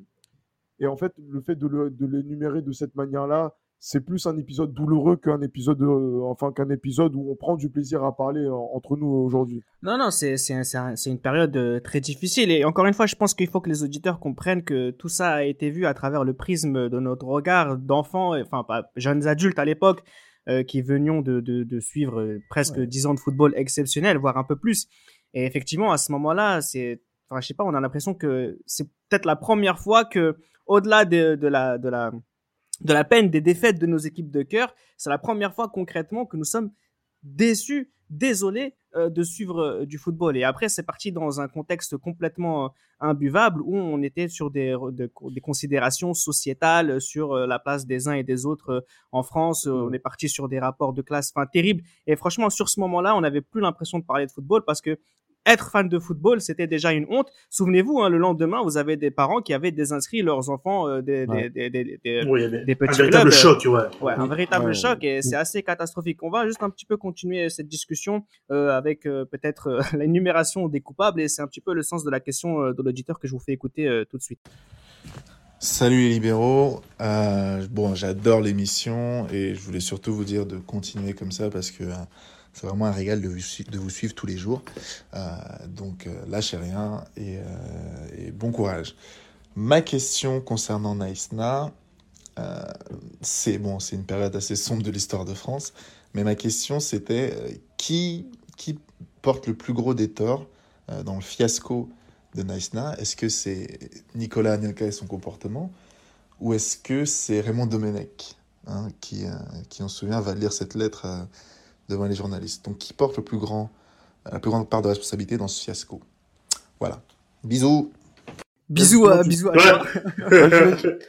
et en fait, le fait de le- de l'énumérer de cette manière-là, c'est plus un épisode douloureux qu'un épisode, euh, enfin qu'un épisode où on prend du plaisir à parler entre nous aujourd'hui. Non, non, c'est c'est un- c'est un- c'est une période très difficile. Et encore une fois, je pense qu'il faut que les auditeurs comprennent que tout ça a été vu à travers le prisme de notre regard d'enfants, enfin, pas jeunes adultes à l'époque, euh, qui venions de, de, de suivre presque 10 ans de football exceptionnel, voire un peu plus. Et effectivement, à ce moment-là, c'est, enfin, je sais pas, on a l'impression que c'est peut-être la première fois que, au-delà de, de la, de la, de la peine des défaites de nos équipes de cœur, c'est la première fois concrètement que nous sommes déçus, désolés euh, de suivre euh, du football. Et après, c'est parti dans un contexte complètement euh, imbuvable où on était sur des, de- des considérations sociétales sur la place des uns et des autres en France. On est parti sur des rapports de classe, enfin terribles. Et franchement, sur ce moment-là, on n'avait plus l'impression de parler de football parce que être fan de football, c'était déjà une honte. Souvenez-vous, hein, le lendemain, vous avez des parents qui avaient désinscrit leurs enfants euh, des, Ouais. des, des, des- des- Oui, il y avait des petits un véritable clubs, euh, choc, ouais. Ouais, un véritable Ouais. choc et c'est assez catastrophique. On va juste un petit peu continuer cette discussion euh, avec euh, peut-être euh, l'énumération des coupables et c'est un petit peu le sens de la question euh, de l'auditeur que je vous fais écouter euh, tout de suite. Salut les libéraux. Euh, bon, j'adore l'émission et je voulais surtout vous dire de continuer comme ça parce que euh, c'est vraiment un régal de vous, suivre tous les jours. Euh, donc, euh, lâchez rien et, euh, et bon courage. Ma question concernant Naïsna, c'est bon, c'est une période assez sombre de l'histoire de France, mais ma question c'était qui, porte le plus gros des torts dans le fiasco de Naïsna? Est-ce que c'est Nicolas Anelka et son comportement? Ou est-ce que c'est Raymond Domenech hein, qui, euh, qui, on se souvient, va lire cette lettre euh, devant les journalistes Donc, qui porte le plus grand, la plus grande part de responsabilité dans ce fiasco Voilà. Bisous Bisous, Comment euh, bisous à Ouais. toi.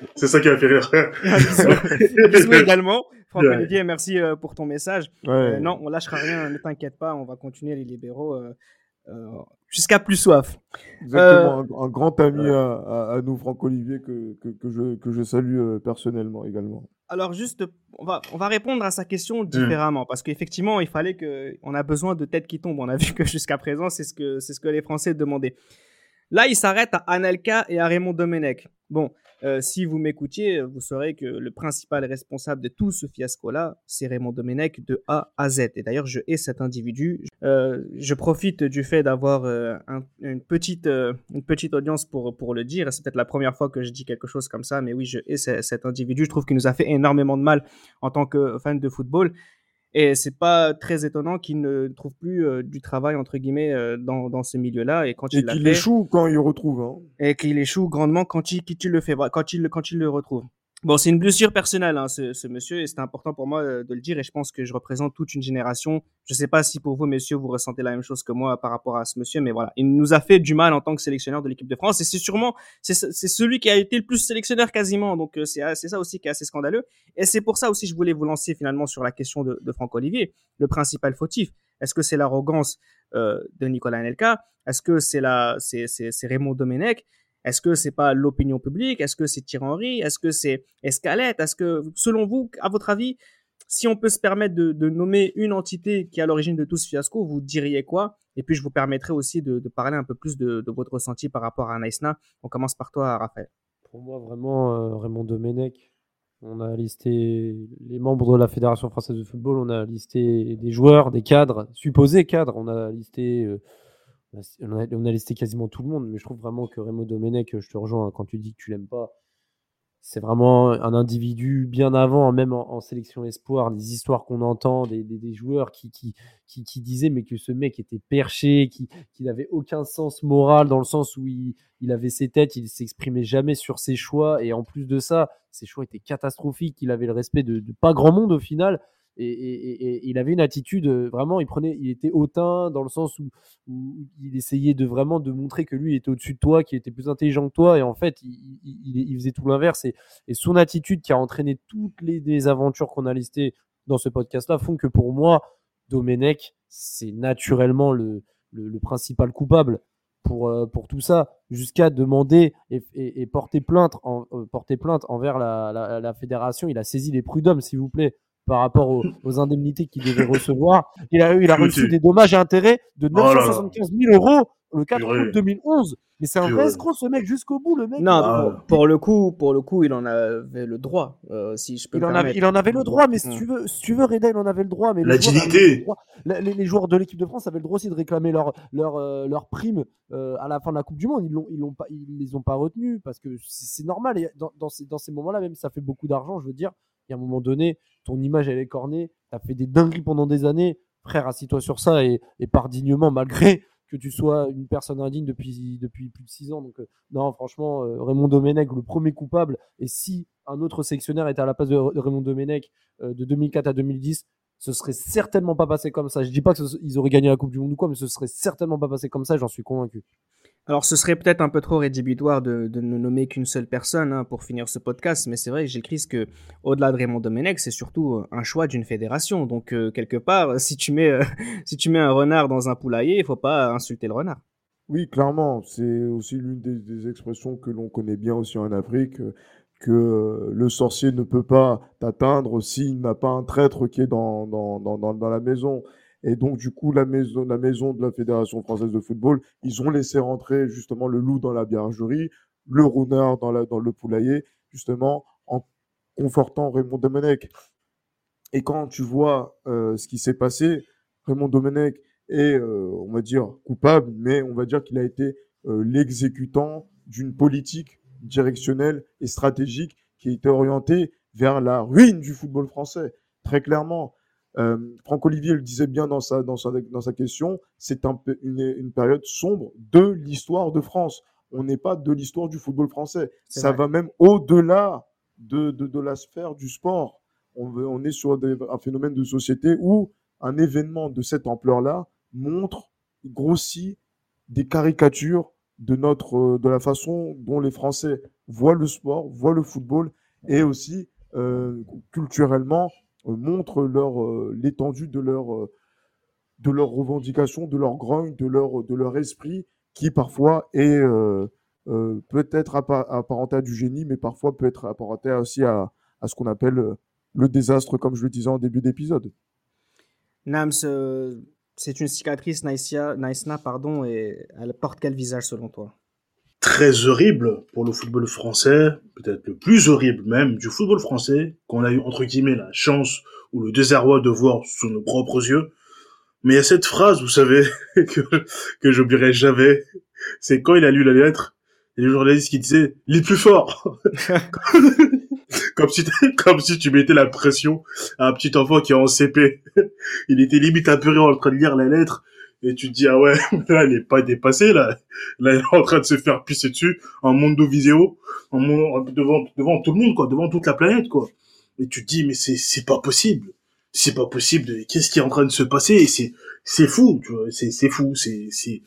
c'est ça qui m'a fait rire. bisous, bisous également. Franck Ouais. Olivier, merci euh, pour ton message. Ouais. Euh, non, on lâchera rien, ne t'inquiète pas, on va continuer les libéraux euh, euh, jusqu'à plus soif. Exactement, un, un grand ami à, à- à nous, Franck-Olivier, que, que, que je, que je salue euh, personnellement également. Alors juste, on va, on va répondre à sa question différemment parce qu'effectivement, il fallait que, on a besoin de têtes qui tombent. On a vu que jusqu'à présent, c'est ce que, c'est ce que les Français demandaient. Là, il s'arrête à Anelka et à Raymond Domenech. Bon, Euh, si vous m'écoutiez, vous saurez que le principal responsable de tout ce fiasco-là, c'est Raymond Domenech de A à Z. Et d'ailleurs, je hais cet individu. Euh, je profite du fait d'avoir euh, un- une, petite, audience pour, pour le dire. C'est peut-être la première fois que je dis quelque chose comme ça, mais oui, je hais ce- cet individu. Je trouve qu'il nous a fait énormément de mal en tant que fan de football. Et c'est pas très étonnant qu'il ne trouve plus euh, du travail entre guillemets euh, dans, dans ce milieu-là. Et quand Et il qu'il échoue quand il retrouve. Hein. et qu'il échoue grandement quand il, quand il le fait, quand il, quand il le retrouve. Bon, c'est une blessure personnelle, hein, ce, ce monsieur, et c'est important pour moi euh, de le dire, et je pense que je représente toute une génération. Je sais pas si pour vous, messieurs, vous ressentez la même chose que moi par rapport à ce monsieur, mais voilà, il nous a fait du mal en tant que sélectionneur de l'équipe de France, et c'est sûrement, c'est celui qui a été le plus sélectionneur quasiment, donc euh, c'est c'est ça aussi qui est assez scandaleux. Et c'est pour ça aussi que je voulais vous lancer finalement sur la question de, de Franck Olivier, le principal fautif. Est-ce que c'est l'arrogance euh, de Nicolas Anelka? Est-ce que c'est la, c'est Raymond Domenech? Est-ce que c'est pas l'opinion publique? Est-ce que c'est Thierry Henry Est-ce que c'est Escalette? Est-ce que, selon vous, à votre avis, si on peut se permettre de, nommer une entité qui est à l'origine de tout ce fiasco, vous diriez quoi? Et puis, je vous permettrai aussi de, parler un peu plus de, de votre ressenti par rapport à Naïsna. On commence par toi, Raphaël. Pour moi, vraiment, euh, Raymond Domenech, on a listé les membres de la Fédération française de football, on a listé des joueurs, des cadres, supposés cadres, on a listé, euh, on a, listé quasiment tout le monde, mais je trouve vraiment que Raymond Domenech, je te rejoins hein, quand tu dis que tu l'aimes pas, c'est vraiment un individu bien avant, même en, sélection espoir, des histoires qu'on entend, des, des- joueurs qui, qui, qui, disaient mais que ce mec était perché, qui, qui n'avait aucun sens moral dans le sens où il, il avait ses têtes, il s'exprimait jamais sur ses choix et en plus de ça, ses choix étaient catastrophiques. Il avait le respect de pas grand monde au final. Et, il avait une attitude euh, vraiment, il prenait, il était hautain dans le sens où, il essayait de vraiment de montrer que lui était au-dessus de toi, qu'il était plus intelligent que toi, et en fait il, faisait tout l'inverse. Et, son attitude qui a entraîné toutes les désaventures qu'on a listées dans ce podcast-là font que pour moi, Domenech, c'est naturellement le, principal coupable pour, euh, pour tout ça, jusqu'à demander et, porter, plainte en, euh, porter plainte envers la- la fédération. Il a saisi les prud'hommes, s'il vous plaît, par rapport aux, aux indemnités qu'il devait recevoir. Il a, eu- il a reçu des dommages et intérêts de Oh là là. 975 000 euros le 4 Purée. août 2011. Mais c'est un vrai escroc, ce mec, jusqu'au bout, le mec. Non, Ah. pour, pour le coup, pour le coup, il en avait le droit, euh, si je peux Il me en, avait, permettre. il en avait le droit, mais si Mm. tu veux, si tu veux, Reda, il en avait le droit. Mais La les joueurs le Les, les joueurs de l'équipe de France avaient le droit aussi de réclamer leur, leur, euh, leur prime euh, à la fin de la Coupe du Monde. Ils l'ont, ils l'ont pas, ils les ont pas retenus parce que c'est normal. Et dans, dans ces, dans ces moments-là, même si ça fait beaucoup d'argent, je veux dire, y a un moment donné, ton image elle est cornée. T'as fait des dingueries pendant des années, frère. Assis-toi sur ça et, et pars dignement malgré que tu sois une personne indigne depuis, plus de six ans. Donc, euh, non, franchement, euh, Raymond Domenech, le premier coupable. Et si un autre sélectionneur était à la place de, de Raymond Domenech euh, de 2004 à 2010, ce serait certainement pas passé comme ça. Je dis pas qu'ils auraient gagné la Coupe du Monde ou quoi, mais ce serait certainement pas passé comme ça, j'en suis convaincu. Alors, ce serait peut-être un peu trop rédhibitoire de, de ne nommer qu'une seule personne hein, pour finir ce podcast, mais c'est vrai que j'écris que, au-delà de Raymond Domenech, c'est surtout euh, un choix d'une fédération. Donc, euh, quelque part, euh, si tu mets, si tu mets un renard dans un poulailler, il faut pas insulter le renard. Oui, clairement, c'est aussi l'une des, expressions que l'on connaît bien aussi en Afrique, que le sorcier ne peut pas t'atteindre s'il n'a pas un traître qui est dans, dans, dans, dans la maison. Et donc, du coup, la maison, la maison de la Fédération française de football, ils ont laissé rentrer justement le loup dans la bergerie, le renard dans le poulailler, justement, en confortant Raymond Domenech. Et quand tu vois euh, ce qui s'est passé, Raymond Domenech est, euh, on va dire, coupable, mais on va dire qu'il a été euh, l'exécutant d'une politique directionnelle et stratégique qui était orientée vers la ruine du football français, très clairement. Euh, Franck Olivier le disait bien dans sa, dans sa, dans sa question, c'est un, une, une période sombre de l'histoire de France. On n'est pas de l'histoire du football français. Ça vrai. va même au-delà de, de, de la sphère du sport. On, est sur des- un phénomène de société où un événement de cette ampleur-là montre, grossit des caricatures de notre, de la façon dont les Français voient le sport, voient le football et aussi euh, culturellement montrent leur euh, l'étendue de leur euh, de leurs revendications, de leur grogne, de leur de leur esprit qui parfois est euh, euh, peut être appa- apparenté à du génie, mais parfois peut être apparenté aussi à, à ce qu'on appelle euh, le désastre, comme je le disais en début d'épisode. Nams, euh, c'est une cicatrice, Naïsna, pardon, et elle porte quel visage selon toi? Très horrible pour le football français, peut-être le plus horrible même du football français, qu'on a eu entre guillemets la chance ou le désarroi de voir sous nos propres yeux. Mais il y a cette phrase, vous savez, que, que j'oublierai jamais. C'est quand il a lu la lettre, et le journaliste qui disait, lis plus fort! comme si, comme si tu mettais la pression à un petit enfant qui est en CP. il était limite apeuré en train de lire la lettre, et tu te dis, ah ouais, là, il est pas dépassé, là. Là, il est en train de se faire pisser dessus en monde vidéo, en monde, devant, devant tout le monde, quoi, devant toute la planète, quoi. Et tu te dis, mais c'est, c'est pas possible c'est pas possible. Qu'est-ce qui est en train de se passer? Et c'est c'est fou, tu vois. C'est c'est fou. C'est c'est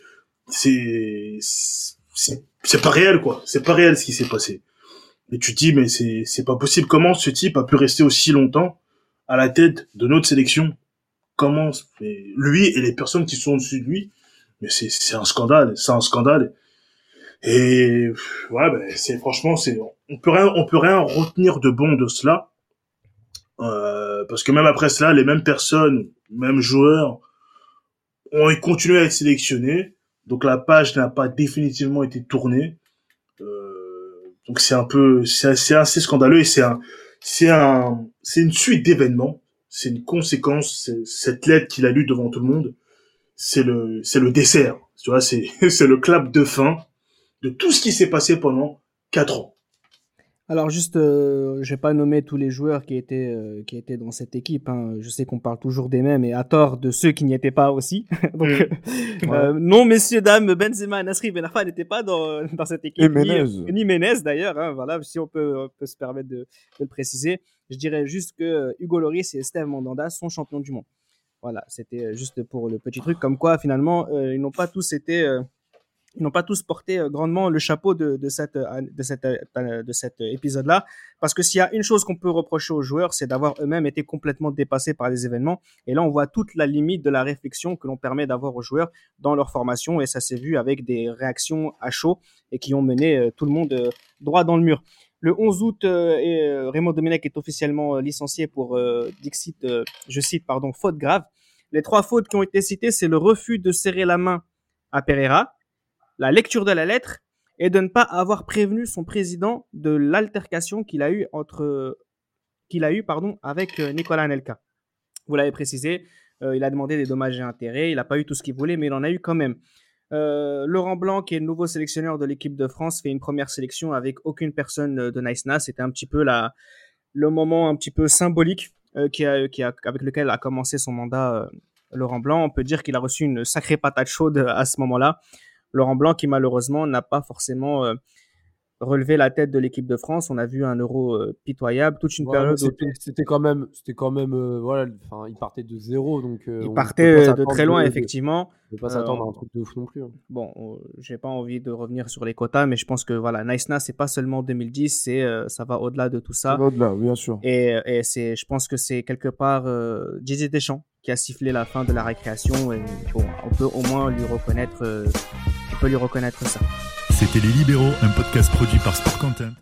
c'est c'est c'est pas réel quoi. C'est pas réel ce qui s'est passé. Et tu te dis mais c'est c'est pas possible. Comment ce type a pu rester aussi longtemps à la tête de notre sélection? Lui et les personnes qui sont au-dessus de lui Mais c'est un scandale. C'est un scandale. Et ouais, ben, c'est franchement c'est on peut rien on peut rien retenir de bon de cela euh, parce que même après cela, les mêmes personnes, mêmes joueurs, ont continué à être sélectionnés. Donc la page n'a pas définitivement été tournée. Euh, donc c'est un peu, c'est assez scandaleux et c'est un, c'est un, c'est une suite d'événements. C'est une conséquence. Cette lettre qu'il a lue devant tout le monde, c'est le, c'est le dessert. Tu vois, c'est, c'est le clap de fin de tout ce qui s'est passé pendant quatre ans. Alors juste, euh, je vais pas nommer tous les joueurs qui étaient euh, qui étaient dans cette équipe. Hein. Je sais qu'on parle toujours des mêmes et à tort de ceux qui n'y étaient pas aussi. Donc mm. euh, non, messieurs dames, Benzema, Nasri, Ben Arfa n'étaient pas dans dans cette équipe. Et Menez. Ni, Menez d'ailleurs. Hein, voilà, si on peut on peut se permettre de, de, le préciser. Je dirais juste que Hugo Lloris et Steve Mandanda sont champions du monde. Voilà, c'était juste pour le petit truc. Comme quoi, finalement, ils n'ont pas tous été ils n'ont pas tous porté euh, grandement le chapeau de, de cette euh, de cette euh, de cet épisode là parce que s'il y a une chose qu'on peut reprocher aux joueurs c'est d'avoir eux-mêmes été complètement dépassés par les événements. Et là on voit toute la limite de la réflexion que l'on permet d'avoir aux joueurs dans leur formation. Et ça s'est vu avec des réactions à chaud et qui ont mené tout le monde droit dans le mur. Le 11 août, Raymond Domenech est officiellement licencié pour Dixit, je cite, pardon, faute grave. Les trois fautes qui ont été citées, c'est le refus de serrer la main à Pereira, la lecture de la lettre et de ne pas avoir prévenu son président de l'altercation qu'il a eu entre qu'il a eu pardon avec euh, Nicolas Anelka. Vous l'avez précisé, euh, il a demandé des dommages et intérêts, il n'a pas eu tout ce qu'il voulait, mais il en a eu quand même. Euh, Laurent Blanc, qui est le nouveau sélectionneur de l'équipe de France, fait une première sélection avec aucune personne de Nice C'était un petit peu la, le moment un petit peu symbolique qui a, qui a, avec lequel a commencé son mandat Laurent Blanc. On peut dire qu'il a reçu une sacrée patate chaude à ce moment-là. Laurent Blanc qui malheureusement n'a pas forcément euh, relevé la tête de l'équipe de France. On a vu un euro euh, pitoyable, toute une période. C'était quand même, c'était quand même, euh, voilà, enfin, il partait de zéro, donc. il partait de très loin, effectivement. On ne pas s'attendre à un truc de ouf non plus. Hein. Bon, j'ai pas envie de revenir sur les quotas, mais je pense que voilà, Nice Na, c'est pas seulement 2010, c'est ça va au-delà de tout ça. Au-delà, bien sûr. Et, et c'est, je pense que c'est quelque part Didier Deschamps qui a sifflé la fin de la récréation et bon, on peut au moins lui reconnaître, on C'était Les Libéraux, un podcast produit par Sport Content.